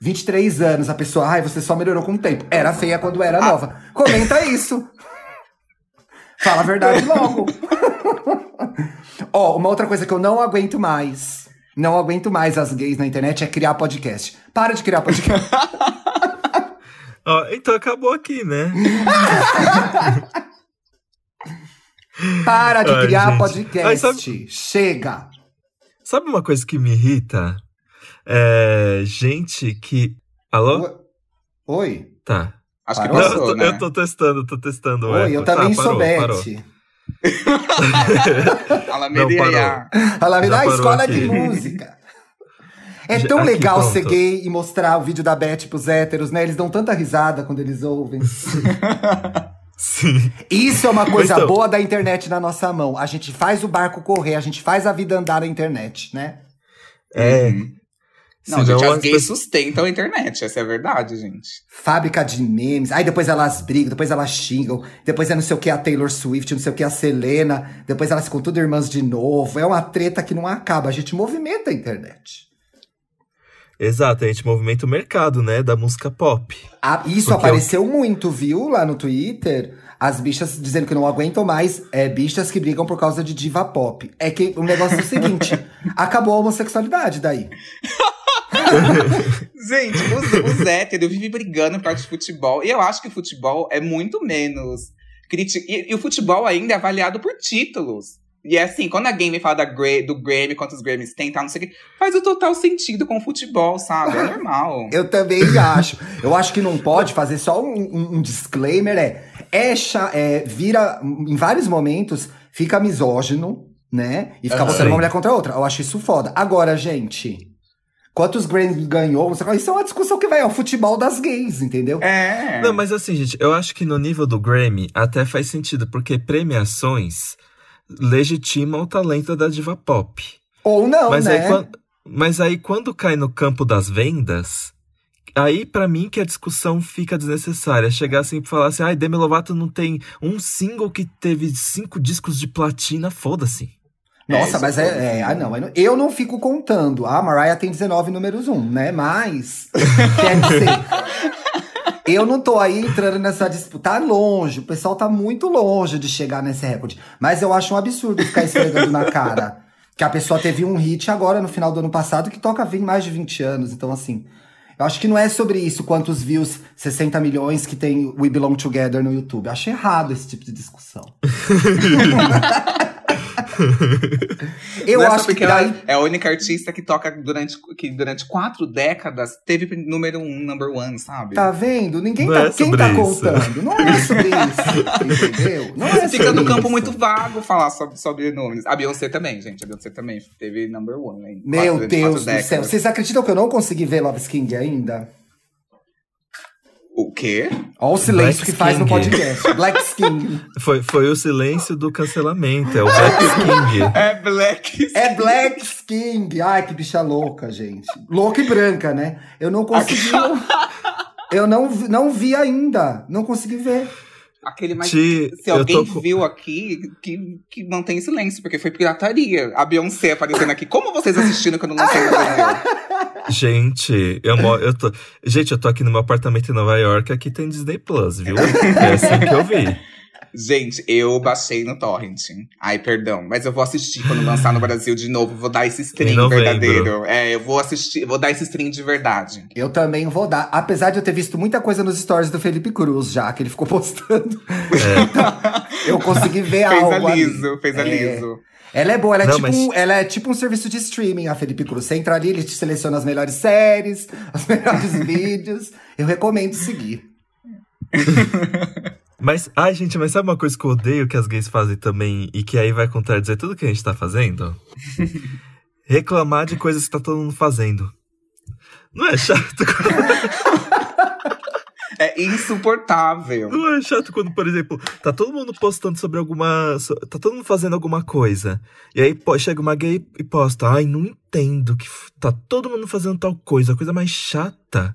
23 anos, a pessoa, ai, você só melhorou com o tempo. Era feia quando era nova. Comenta isso. Fala a verdade logo. Ó, uma outra coisa que eu não aguento mais. Não aguento mais as gays na internet é criar podcast. Para de criar podcast. Ó, então acabou aqui, né? Para de Ai, criar gente. podcast. Ai, sabe- Chega. Sabe uma coisa que me irrita? É gente que. Alô? Oi. Tá. Acho que Parou? Não, passou, eu, tô, né? eu tô testando, tô testando. Oi, eco. eu também tá, sou. Beth. Não, me dá escola aqui. de música. É tão aqui, legal pronto. ser gay e mostrar o vídeo da Beth pros héteros, né? Eles dão tanta risada quando eles ouvem. Sim. Isso é uma coisa Então. boa da internet na nossa mão. A gente faz o barco correr, a gente faz a vida andar na internet, né? É. Não, Senão gente, as gays sustentam a internet, essa é a verdade, gente. Fábrica de memes. Aí depois elas brigam, depois elas xingam, depois é não sei o que a Taylor Swift, não sei o que a Selena, depois elas ficam tudo irmãs de novo. É uma treta que não acaba. A gente movimenta a internet. Exato, a gente movimenta o mercado, né? Da música pop. Ah, isso Porque apareceu muito, viu? Lá no Twitter. As bichas dizendo que não aguentam mais. É, bichas que brigam por causa de diva pop. É que o negócio é o seguinte: acabou a homossexualidade daí. Gente, os, os héteros vivem brigando por causa de futebol. E eu acho que o futebol é muito menos. criti- E, e o futebol ainda é avaliado por títulos. E é assim, quando alguém me fala da Gra- do Grammy, quantos Grammys tem, tal, não sei o que, faz o total sentido com o futebol, sabe? É normal. Eu também acho. Eu acho que não pode fazer só um, um- um disclaimer, é. é, é vira em vários momentos fica misógino, né? E fica Aham. botando uma mulher contra a outra. Eu acho isso foda. Agora, gente, quantos Grammy ganhou? Isso é uma discussão que vai ao futebol das gays, entendeu? É. Não, mas assim, gente, eu acho que no nível do Grammy até faz sentido, porque premiações legitimam o talento da diva pop. Ou não, mas, né? aí, quando, mas aí quando cai no campo das vendas, aí pra mim que a discussão fica desnecessária. Chegar assim e falar assim, ai, Demi Lovato não tem um single que teve cinco discos de platina, foda-se. Nossa, É, mas é, é- Ah, não. eu não- Eu não fico contando. A Mariah tem 19 números 1, né? Mas. quer dizer. Eu não tô aí entrando nessa disputa. Tá longe. O pessoal tá muito longe de chegar nesse recorde. Mas eu acho um absurdo ficar esfregando na cara. Que a pessoa teve um hit agora no final do ano passado que toca vem mais de 20 anos. Então, assim. Eu acho que não é sobre isso, quantos views, 60 milhões que tem We Belong Together no YouTube. Eu acho errado esse tipo de discussão. Eu Não é acho que porque ela daí é a única artista que toca durante, que durante quatro décadas teve número um, number one, sabe? Tá vendo? Ninguém Não tá. é quem tá isso. contando? Não é sobre isso. entendeu? Não é Fica no campo isso. muito vago falar sobre, sobre números. A Beyoncé também, gente. A Beyoncé também teve number one. Hein? Meu Quatro- Deus quatro do décadas. céu. Vocês acreditam que eu não consegui ver Love King ainda? O quê? Olha o silêncio Black que faz no podcast. Black Skin. Foi, foi o silêncio do cancelamento, é o Black King. É Black. É Black King. Ai, que bicha louca, gente. Louca e branca, né? Eu não consegui. eu não, vi- não vi ainda. Não consegui ver. Aquele mais. Ti, Se eu alguém tô viu aqui, que, que mantém silêncio, porque foi pirataria. A Beyoncé aparecendo aqui. Como vocês assistiram quando não saiu no? Gente, eu moro, eu tô, gente, eu tô aqui no meu apartamento em Nova York, aqui tem Disney Plus, viu? É assim que eu vi. Gente, eu baixei no Torrent. Ai, perdão. Mas eu vou assistir quando lançar no Brasil de novo. Vou dar esse stream verdadeiro. É, eu vou assistir, vou dar esse stream de verdade. Eu também vou dar. Apesar de eu ter visto muita coisa nos stories do Felipe Cruz já, que ele ficou postando. É, Eu consegui ver Fez algo. ali. aliso, fez É. aliso. Ela é boa, ela é, Não, tipo mas- um, ela é tipo um serviço de streaming, a Felipe Cruz. Você entra ali, ele te seleciona as melhores séries, os melhores vídeos. Eu recomendo seguir. Mas, ai, gente, mas sabe uma coisa que eu odeio que as gays fazem também e que aí vai contradizer tudo que a gente tá fazendo? Reclamar de coisas que tá todo mundo fazendo. Não é chato? É insuportável. Não é chato quando, por exemplo, tá todo mundo postando sobre alguma. Tá todo mundo fazendo alguma coisa. E aí chega uma gay e posta. Ai, não entendo que tá todo mundo fazendo tal coisa. A coisa mais chata.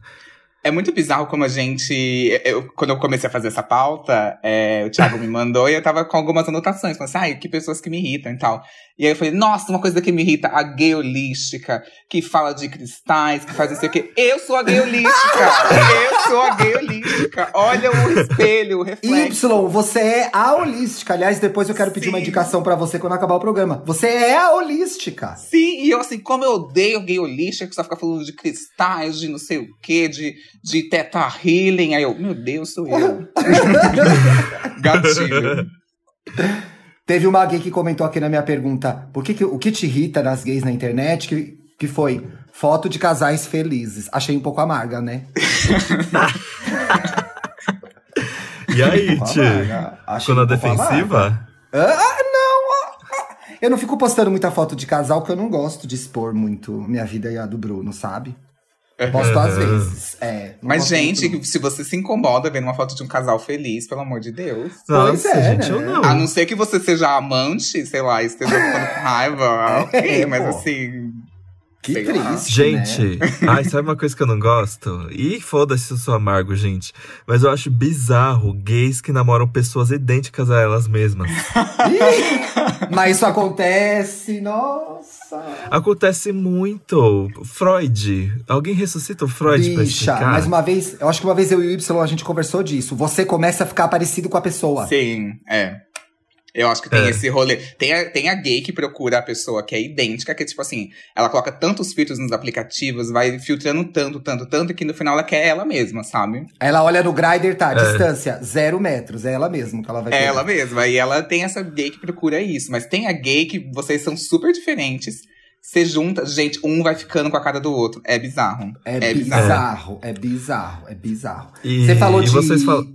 É muito bizarro como a gente. eu- quando eu comecei a fazer essa pauta, é, o Thiago me mandou e eu tava com algumas anotações. Falando assim, ai, que pessoas que me irritam e tal. E aí eu falei, nossa, uma coisa que me irrita, a gay holística, que fala de cristais, que faz não sei o quê. Eu sou a gay holística! eu sou a gay holística! Olha o espelho, o reflexo. Y, você é a holística. Aliás, depois eu quero pedir uma Sim. indicação pra você quando acabar o programa. Você é a holística. Sim, e eu assim, como eu odeio gay holística, que só fica falando de cristais, de não sei o quê, de, de teta healing. Aí eu, meu Deus, sou eu. Gatilho. Teve uma gay que comentou aqui na minha pergunta: por que que- o que te irrita nas gays na internet? Que, que foi foto de casais felizes. Achei um pouco amarga, né? E aí. Achei Ficou na defensiva? Ah, não! ah, ah. Eu não fico postando muita foto de casal, porque eu não gosto de expor muito minha vida e a do Bruno, sabe? Posto às vezes. É, Mas, gente, não. se você se incomoda vendo uma foto de um casal feliz, pelo amor de Deus. Pois Nossa, é, gente, né? eu não. A não ser que você seja amante, sei lá, esteja ficando com raiva, ok, É, mas pô. assim. Que sei lá. triste. Gente, né? ai, sabe uma coisa que eu não gosto? E foda-se se eu sou amargo, gente. Mas eu acho bizarro gays que namoram pessoas idênticas a elas mesmas. Mas isso acontece, nossa. Acontece muito. Freud. Alguém ressuscita o Freud pra Bicha, explicar? mas uma vez, eu acho que uma vez eu e o Y a gente conversou disso. Você começa a ficar parecido com a pessoa. Sim, é. Eu acho que tem É. esse rolê. Tem a, tem a gay que procura a pessoa que é idêntica, que, tipo assim, ela coloca tantos filtros nos aplicativos, vai filtrando tanto, tanto, tanto, que no final ela quer ela mesma, sabe? Ela olha no Grindr, tá, É. distância, zero metros. É ela mesma que ela vai É ela mesma. E ela tem essa gay que procura isso. Mas tem a gay que vocês são super diferentes. Você junta, gente, um vai ficando com a cara do outro. É bizarro. É, É bizarro, é bizarro, é bizarro. E, Você falou e de. vocês falam.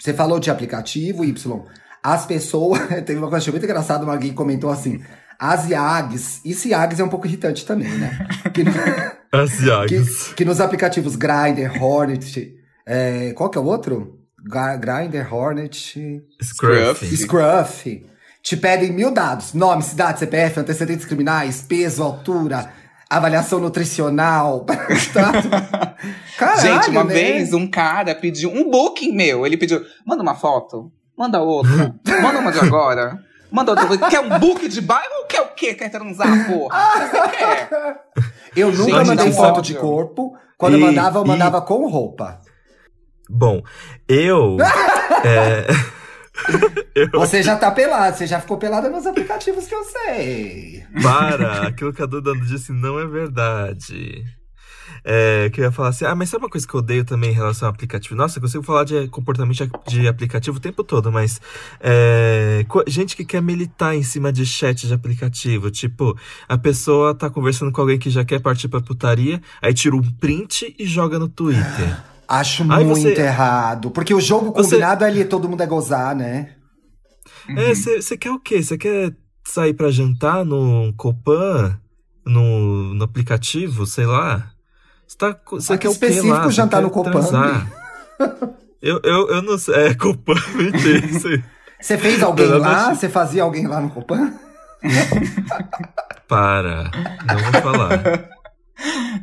Você falou de aplicativo, Y. As pessoas. Teve uma coisa muito engraçada, uma gay comentou assim. As IAGs. Isso IAGs é um pouco irritante também, né? Que, As IAGs. que, que nos aplicativos Grindr, Hornet. É, qual que é o outro? Grindr, Hornet. Scruff. Scruff. Te pedem mil dados: nome, cidade, CPF, antecedentes criminais, peso, altura, avaliação nutricional. tá? Caralho, Gente, uma né? vez um cara pediu um booking meu. Ele pediu: manda uma foto, manda outra, manda uma de agora. Manda outra. Quer um book de bairro ou quer o quê? Quer transar, porra? Você quer? Eu nunca Gente, mandei um foto ódio. de corpo. Quando eu E- mandava, eu e- mandava com roupa. Bom, eu. é, Você já tá pelado, você já ficou pelada nos aplicativos que eu sei. Para! Aquilo que a Duda disse não é verdade. É, que eu ia falar assim, ah, mas sabe uma coisa que eu odeio também em relação ao aplicativo? Nossa, eu consigo falar de comportamento de aplicativo o tempo todo, mas é, gente que quer militar em cima de chat de aplicativo, tipo, a pessoa tá conversando com alguém que já quer partir pra putaria, aí tira um print e joga no Twitter. Acho Aí muito você- errado. Porque o jogo Você- combinado ali, todo mundo é gozar, né? É, você quer o quê? Você quer sair pra jantar no Copan? No, no aplicativo, sei lá? Você tá, você Ah, quer que o quê específico lá? Você jantar no Copan. Eu, eu, eu não sei. É, Copan, mentira. sei. Você fez alguém Eu lá? Você fazia alguém lá no Copan? Para. Não vou falar.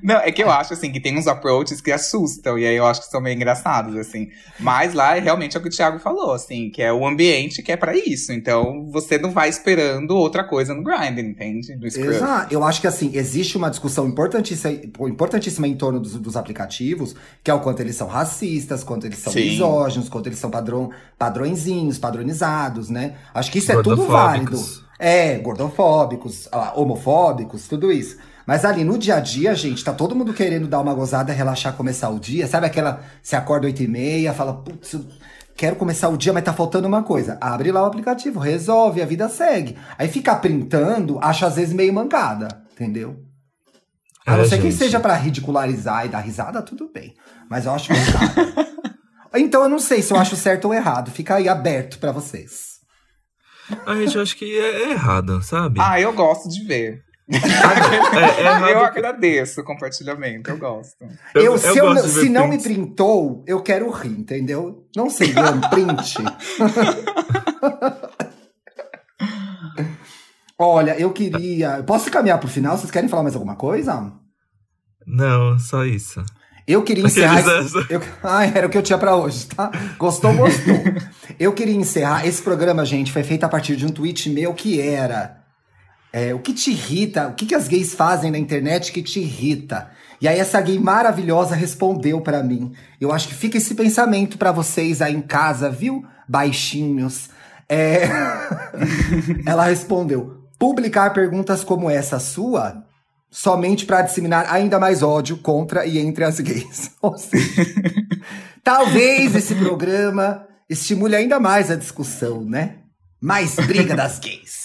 Não, é que eu acho, assim, que tem uns approaches que assustam. E aí eu acho que são meio engraçados, assim. Mas lá, é realmente é o que o Thiago falou, assim. Que é o ambiente que é pra isso. Então, você não vai esperando outra coisa no Grindr, entende? No. Exato. Eu acho que assim, existe uma discussão importantíssima, importantíssima em torno dos, dos aplicativos, que é o quanto eles são racistas, quanto eles são Sim. misóginos, quanto eles são padrão, padrõezinhos, padronizados, né? Acho que isso é tudo válido. Gordofóbicos. É, gordofóbicos, ah, homofóbicos, tudo isso. Mas ali no dia a dia, gente, tá todo mundo querendo dar uma gozada, relaxar, começar o dia. Sabe aquela. Você acorda 8 e meia, fala, putz, quero começar o dia, mas tá faltando uma coisa. Abre lá o aplicativo, resolve, a vida segue. Aí ficar printando, acho às vezes meio mancada, entendeu? A não É, ser que gente. seja pra ridicularizar e dar risada, tudo bem. Mas eu acho mancada. então eu não sei se eu acho certo ou errado. Fica aí aberto pra vocês. A gente eu acho que é, é errado, sabe? Ah, eu gosto de ver. É, é eu agradeço o compartilhamento, eu gosto. Eu, se eu gosto não- se não me printou, eu quero rir, entendeu? Não sei, Luan, print. Olha, eu queria. Posso caminhar pro final? Vocês querem falar mais alguma coisa? Não, só isso. Eu queria encerrar. Eu- Ai, era o que eu tinha pra hoje, tá? Gostou, gostou. eu queria encerrar. Esse programa, gente, foi feito a partir de um tweet meu que era. É, o que te irrita? O que, que as gays fazem na internet que te irrita? E aí essa gay maravilhosa respondeu pra mim. Eu acho que fica esse pensamento pra vocês aí em casa, viu? Baixinhos. É... Ela respondeu: publicar perguntas como essa sua somente pra disseminar ainda mais ódio contra e entre as gays. Ou seja, talvez esse programa estimule ainda mais a discussão, né? Mais briga das gays.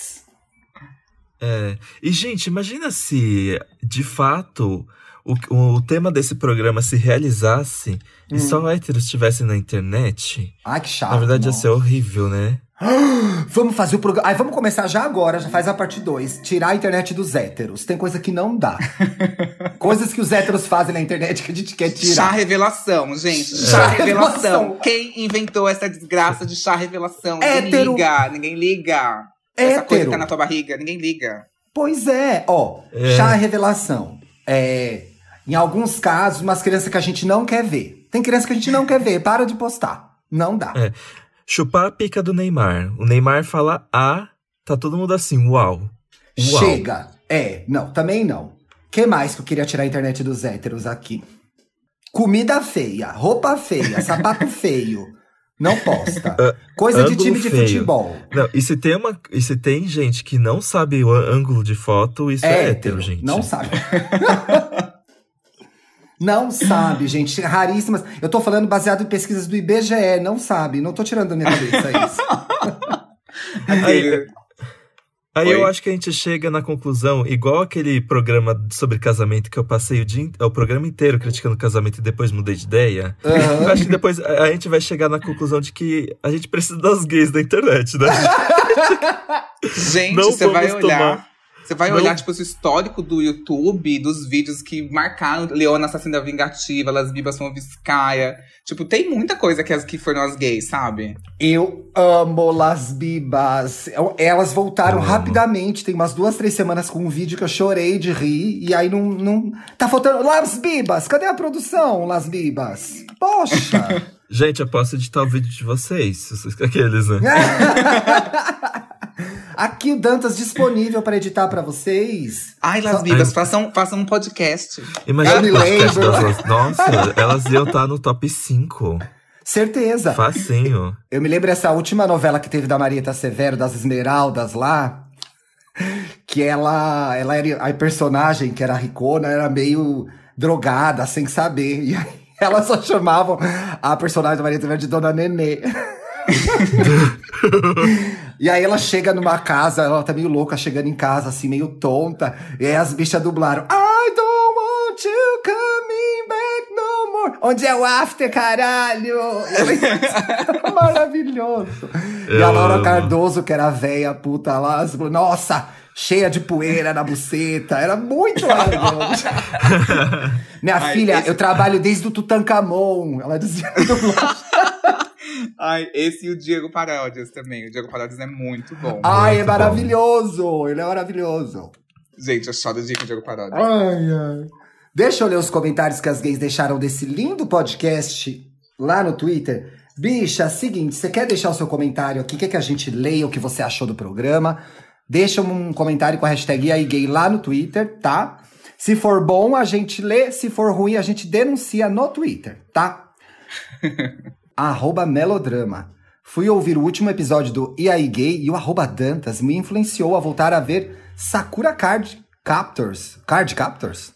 É. E, gente, imagina se, de fato, o, o tema desse programa se realizasse Hum. e só héteros estivessem na internet. Ai, que chato. Na verdade, ia não. ser horrível, né? Vamos fazer o programa. Ai, vamos começar já agora, já faz a parte 2. Tirar a internet dos héteros. Tem coisa que não dá. Coisas que os héteros fazem na internet que a gente quer Chá tirar. revelação, gente. Chá Chá revelação. revelação. Quem inventou essa desgraça de chá revelação? Ninguém Hétero. liga, ninguém liga. Essa coisa Hétero. que tá na tua barriga, ninguém liga. Pois é, ó, É. chá revelação. É, em alguns casos, umas crianças que a gente não quer ver. Tem criança que a gente não quer ver, para de postar. Não dá. É. Chupar a pica do Neymar. O Neymar fala A, tá todo mundo assim, uau. Uau. Chega. É, não, também não. que mais que eu queria tirar a internet dos héteros aqui? Comida feia, roupa feia, sapato feio. Não posta. Coisa de time de feio. futebol. Não, e se tem, uma, e se tem gente que não sabe o ângulo de foto, isso é, hétero, gente. Não sabe. não sabe, gente. Raríssimas. Eu tô falando baseado em pesquisas do IBGE. Não sabe. Não tô tirando da minha cabeça isso. Aquele- Aí Oi? eu acho que a gente chega na conclusão, igual aquele programa sobre casamento que eu passei o, dia, in- o programa inteiro criticando casamento e depois mudei de ideia. Eu acho que depois a gente vai chegar na conclusão de que a gente precisa das gays da internet, né? Gente, Não você vai olhar. tomar- Você vai Não- olhar, tipo, o histórico do YouTube, dos vídeos que marcaram Leona Assassina Vingativa, Las Bibas Fonviscaia. Tipo, tem muita coisa que, as, que foram as gays, sabe? Eu amo Las Bibas. Elas voltaram amo. rapidamente, tem umas duas, três semanas com um vídeo que eu chorei de rir. E aí não. não... Tá faltando. Las Bibas, cadê a produção, Las Bibas? Poxa! Gente, eu posso editar o vídeo de vocês. se vocês- Aqueles, né? Aqui o Dantas disponível para editar pra vocês. Ai, Las Só- Bibas, façam, façam um podcast. Imagina Eu o podcast das Nossa, elas iam estar no top 5. Certeza. Facinho. Eu me lembro essa última novela que teve da Marieta Severo, das Esmeraldas lá. Que ela, ela era a personagem que era a Ricona, era meio drogada, sem saber. E aí elas só chamavam a personagem da Marieta Severo de Dona Nenê. e aí ela chega numa casa, ela tá meio louca, chegando em casa, assim, meio tonta. E aí as bichas dublaram I don't want you coming back no more. Onde é o after, caralho? Ela- Maravilhoso. E a Eu Laura amo. Cardoso, que era a véia puta lá, falou, nossa, cheia de poeira na buceta. Era muito maravilhoso. Minha Ai, filha, esse- eu trabalho desde o Tutankamon. Ela dizia Ai, esse e o Diego Paródias também. O Diego Paródias é muito bom. Ai, é Muito bom. maravilhoso. Ele é maravilhoso. Gente, eu choro de com o Diego Paródias. Ai, ai. Deixa eu ler os comentários que as gays deixaram desse lindo podcast lá no Twitter. Bicha, seguinte, você quer deixar o seu comentário aqui? Quer que a gente leia o que você achou do programa? Deixa um comentário com a hashtag aí gay lá no Twitter, tá? Se for bom, a gente lê. Se for ruim, a gente denuncia no Twitter, tá? arroba melodrama. Fui ouvir o último episódio do E aí Gay e o arroba Dantas me influenciou a voltar a ver Sakura Card Captors. Card Captors?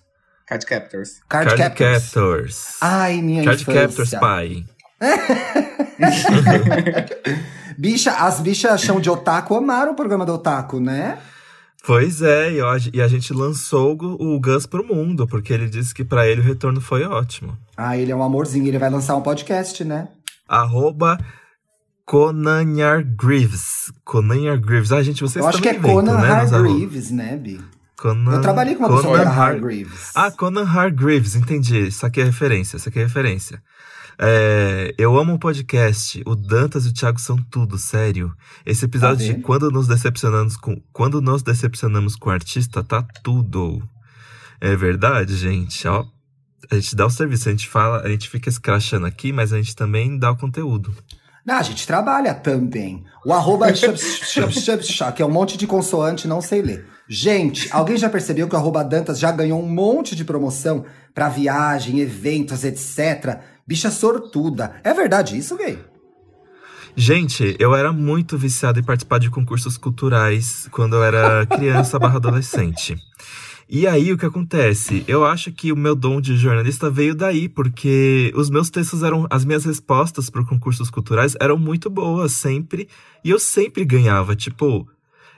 Card Captors. Card, Card Captors. Captors. Ai, minha Card infância. Captors, pai. Bicha, as bichas chão de otaku amaram o programa do otaku, né? Pois é, e, ó, e a gente lançou o, o Gus pro mundo, porque ele disse que pra ele o retorno foi ótimo. Ah, ele é um amorzinho, ele vai lançar um podcast, né? Arroba Conanyar Greaves. Conanyar Greaves. Ah, gente, vocês Eu acho que é Conan né. Hargreaves, né, Bi? Conan, Eu trabalhei com uma pessoa que Conan Har- Hargreaves. Ah, Conan Hargreaves, entendi. Isso aqui é referência, isso aqui é referência. É, eu amo o podcast. O Dantas e o Thiago são tudo, sério. Esse episódio de vendo? quando nos decepcionamos com quando nos decepcionamos com o artista tá tudo. É verdade, gente. Ó, a gente dá o serviço, a gente fala, a gente fica escrachando aqui, mas a gente também dá o conteúdo. Não, a gente trabalha também. O arroba que é um monte de consoante, não sei ler. Gente, alguém já percebeu que o arroba Dantas já ganhou um monte de promoção pra viagem, eventos, etc. Bicha sortuda. É verdade isso, gay? Gente, eu era muito viciado em participar de concursos culturais quando eu era criança barra adolescente. E aí, o que acontece? Eu acho que o meu dom de jornalista veio daí, porque os meus textos eram. As minhas respostas para concursos culturais eram muito boas, sempre. E eu sempre ganhava. Tipo,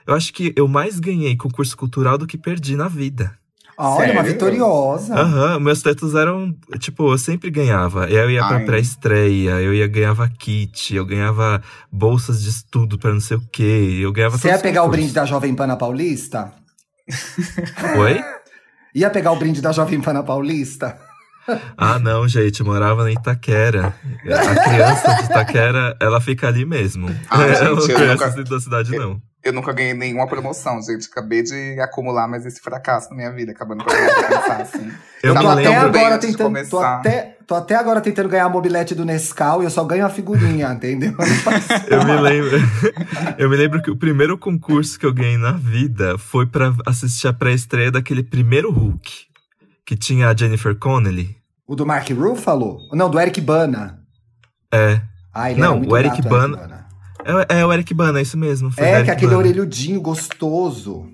eu acho que eu mais ganhei concurso cultural do que perdi na vida. Olha, uma Sério? vitoriosa. Aham, meus textos eram. Tipo, eu sempre ganhava. Eu ia pra pré-estreia, eu ia ganhava kit, eu ganhava bolsas de estudo pra não sei o quê. Eu ganhava Você ia pegar o concursos. brinde da Jovem Pan na Paulista? Oi? Ia pegar o brinde da Jovem Pan na Paulista? Ah, não, gente, eu morava em Itaquera. A criança de Itaquera, ela fica ali mesmo. Ah, ela gente, não eu nunca- centro da cidade, não. Eu nunca ganhei nenhuma promoção, gente. Acabei de acumular mais esse fracasso na minha vida, acabando com a minha assim. Eu tô me tava até tão lembro. bem agora tentando. Tô começar. até, tô até agora tentando ganhar a mobilete do Nescau e eu só ganho a figurinha, entendeu? Eu me lembro. eu me lembro que o primeiro concurso que eu ganhei na vida foi pra assistir a pré-estreia daquele primeiro Hulk. Que tinha a Jennifer Connelly. O do Mark Ruffalo? Não, do Eric Bana. É. Ah, ele Não, o Eric Bana- É, é o Eric Bana, é isso mesmo. É, Eric que é aquele Bana. orelhudinho gostoso.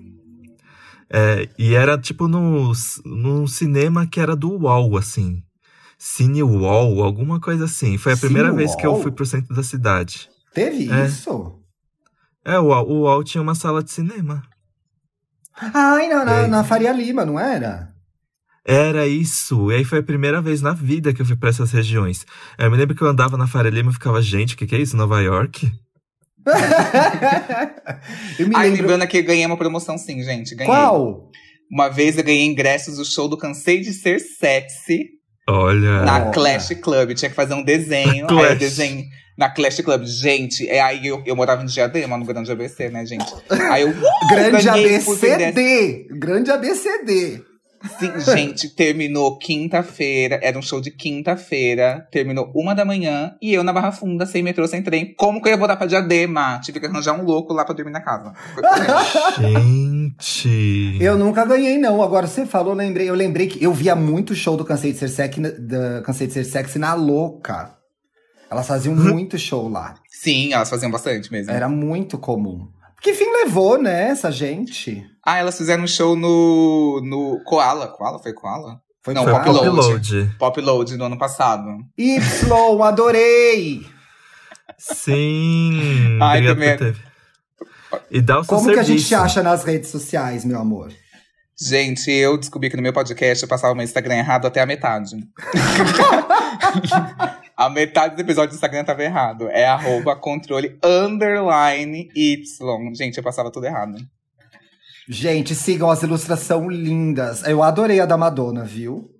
É, e era tipo no, num cinema que era do UOL, assim. Cine UOL, alguma coisa assim. Foi a Cine primeira vez que eu fui pro centro da cidade. Teve É. isso? É, o UOL, o UOL tinha uma sala de cinema. Ai, na, na, É. na Faria Lima, não era? Era isso. E aí foi a primeira vez na vida que eu fui pra essas regiões. Eu me lembro que eu andava na Faria Lima e ficava, gente, o que, que é isso? Nova York? eu me Ai, lembro. lembrando que eu ganhei uma promoção sim, gente. Ganhei. Qual? Uma vez eu ganhei ingressos do show do Cansei de Ser Sexy Olha. na. Clash Club. Tinha que fazer um desenho. Clash. Aí eu desenho na Clash Club. Gente, é aí eu, eu morava em Diadema, no Grande ABC, né, gente? Aí eu. uh, Grande. ABCD. Grande ABCD. Sim, gente, terminou quinta-feira. Era um show de quinta-feira. Terminou uma da manhã. E eu na Barra Funda, sem metrô, sem trem. Como que eu ia voltar pra Diadema? Tive que arranjar um louco lá pra dormir na casa. Gente. Eu nunca ganhei, não. Agora você falou, eu lembrei. Eu lembrei que eu via muito show do Cansei de Ser Sexy, da Cansei de Ser Sexy na louca. Elas faziam muito show lá. Sim, elas faziam bastante mesmo. Era muito comum. Que fim levou, né, essa gente? Ah, elas fizeram um show no, no Koala. Koala? Foi Koala? Foi Não, Pop Load. Load. Pop Load do ano passado. Y, adorei! Sim. Ai, também. E dá o seu Como que a gente serviço. te acha nas redes sociais, meu amor? Gente, eu descobri que no meu podcast eu passava o meu Instagram errado até a metade. a metade do episódio do Instagram tava errado. É arroba controle underline Y. Gente, eu passava tudo errado. Gente, sigam as ilustrações lindas. Eu adorei a da Madonna, viu?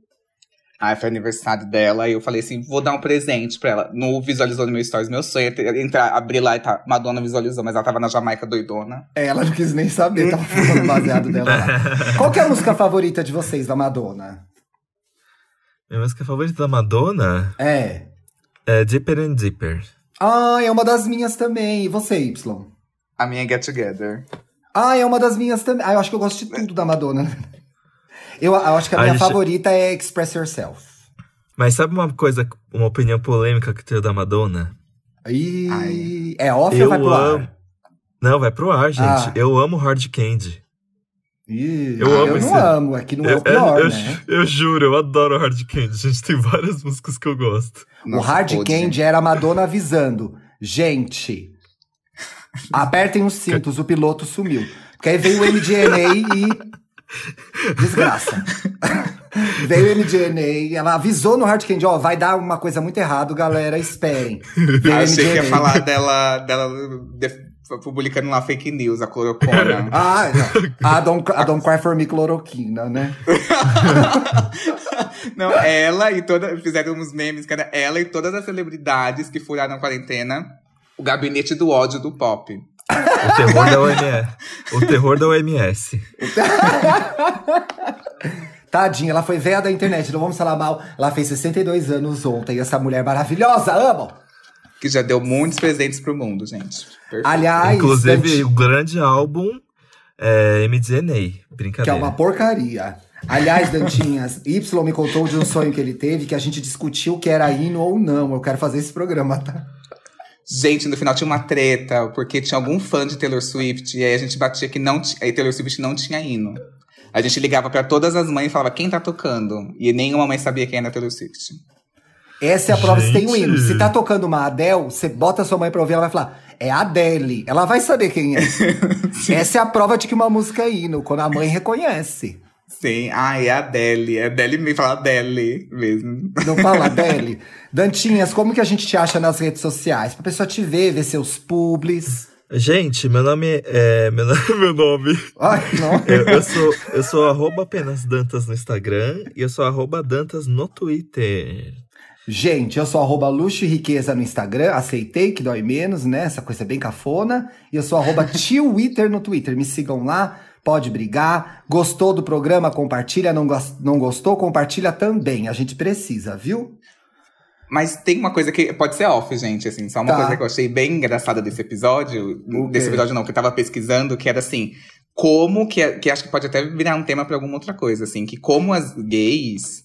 Aí foi aniversário dela e eu falei assim: vou dar um presente pra ela. No visualizou no meu stories. Meu sonho é entrar, abrir lá e tá. Madonna visualizou, mas ela tava na Jamaica doidona. Ela não quis nem saber, tava falando baseado dela lá. Qual que é a música favorita de vocês, da Madonna? Minha música favorita da Madonna É. é Deeper and Deeper. Ah, é uma das minhas também. E você, Y? A minha Get Together. Ah, é uma das minhas também. Ah, eu acho que eu gosto de tudo da Madonna. Eu, eu acho que a A minha gente- favorita é Express Yourself. Mas sabe uma coisa, uma opinião polêmica que eu tenho da Madonna? E Ai. é off Eu ou vai pro amo. ar? Não, vai pro ar, gente. Ah. Eu amo Hard Candy. Ih, Eu amo não esse- amo, é que não é eu, o pior, eu, né? eu juro, eu adoro Hard Candy. Gente, tem várias músicas que eu gosto. o Nossa, Hard pode. Candy era a Madonna avisando. Gente, apertem os cintos, o piloto sumiu. Porque aí veio o MDNA e. Desgraça. veio o MDNA, ela avisou no Hard Candy, ó, vai dar uma coisa muito errado, galera, esperem. Veio Eu achei que ia falar dela, dela de- publicando lá fake news, a clorocona. Ah, não. A Don't, a Don't Cry For Me cloroquina, né? Não, ela e toda. Fizeram uns memes, era ela e todas as celebridades que furaram a quarentena. O gabinete do ódio do pop. O terror da OMS. O terror da OMS. Tadinha, ela foi veia da internet, não vamos falar mal. Ela fez 62 anos ontem, essa mulher maravilhosa, amo! Que já deu muitos presentes pro mundo, gente. Perfeito. Aliás, Inclusive, o grande álbum é MDNA. que é Brincadeira. uma porcaria. Aliás, Dantinhas, Y me contou de um sonho que ele teve que a gente discutiu que era hino ou não. Eu quero fazer esse programa, tá? Gente, no final tinha uma treta, porque tinha algum fã de Taylor Swift, e aí a gente batia que não tinha. Aí Taylor Swift não tinha hino. A gente ligava pra todas as mães e falava quem tá tocando. E nenhuma mãe sabia quem era Taylor Swift. Essa é a prova se tem um hino. Se tá tocando uma Adele, você bota sua mãe pra ouvir, ela vai falar, é Adele. Ela vai saber quem é. Essa é a prova de que uma música é hino, quando a mãe reconhece. Sim, ah, é a Adele. É Adele me fala Adele mesmo. Não fala Adele? Dantinhas, como que a gente te acha nas redes sociais? Pra pessoa te ver, ver seus publis. Gente, meu nome é. Meu nome. Meu nome. Ai, não. Eu, eu sou, eu sou arroba apenas Dantas no Instagram e eu sou arroba Dantas no Twitter. Gente, eu sou arroba luxo e riqueza no Instagram, aceitei que dói menos, né? Essa coisa é bem cafona. E eu sou arroba twitter no Twitter. Me sigam lá, pode brigar. Gostou do programa? Compartilha. Não, não gostou? Compartilha também. A gente precisa, viu? Mas tem uma coisa que pode ser off, gente, assim. Só uma Tá. coisa que eu achei bem engraçada desse episódio. O Desse episódio não, que eu tava pesquisando, que era assim. Como que, que acho que pode até virar um tema pra alguma outra coisa, assim. Que como as gays,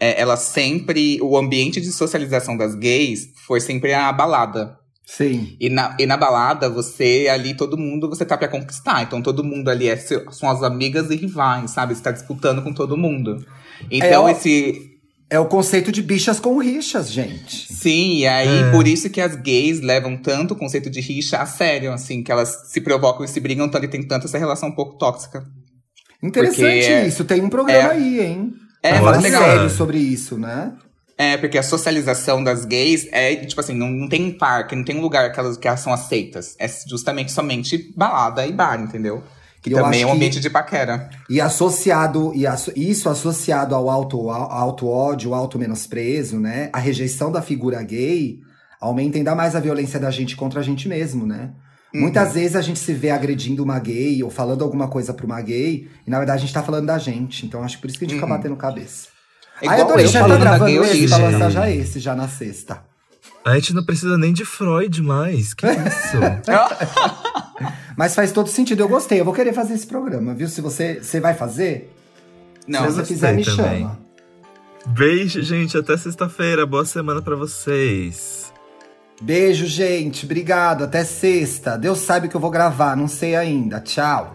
é, elas sempre. O ambiente de socialização das gays foi sempre a balada. Sim. E na, e na balada, você ali, todo mundo, você tá pra conquistar. Então todo mundo ali é, seu- são as amigas e rivais, sabe? Você tá disputando com todo mundo. Então ó- esse. É o conceito de bichas com rixas, gente. Sim, e aí É. por isso que as gays levam tanto o conceito de rixa a sério, assim, que elas se provocam e se brigam tanto e tem tanta essa relação um pouco tóxica. Interessante Porque isso. Tem um programa é- aí, hein? É, Fala legal. sério sobre isso, né? É, porque a socialização das gays é, tipo assim, não, não tem um parque, não tem um lugar que elas, que elas são aceitas. É justamente somente balada e bar, entendeu? Que Eu também é um que- ambiente de paquera. E associado, e asso- isso associado ao auto, ao auto ódio, auto menosprezo, né? A rejeição da figura gay aumenta ainda mais a violência da gente contra a gente mesmo, né? Uhum. Muitas vezes a gente se vê agredindo uma gay ou falando alguma coisa pra uma gay, e na verdade a gente tá falando da gente. Então acho por isso que a gente Uhum. fica batendo cabeça. É Aí igual adorei, eu já tá gravando gay esse, pra lançar já esse, já na sexta. A gente não precisa nem de Freud mais. Que isso? Mas faz todo sentido, eu gostei. Eu vou querer fazer esse programa, viu? Se você, você vai fazer, Não, se você fizer, me também. chama. Beijo, gente. Até sexta-feira. Boa semana pra vocês. Beijo, gente. Obrigado. Até sexta. Deus sabe o que eu vou gravar, não sei ainda. Tchau.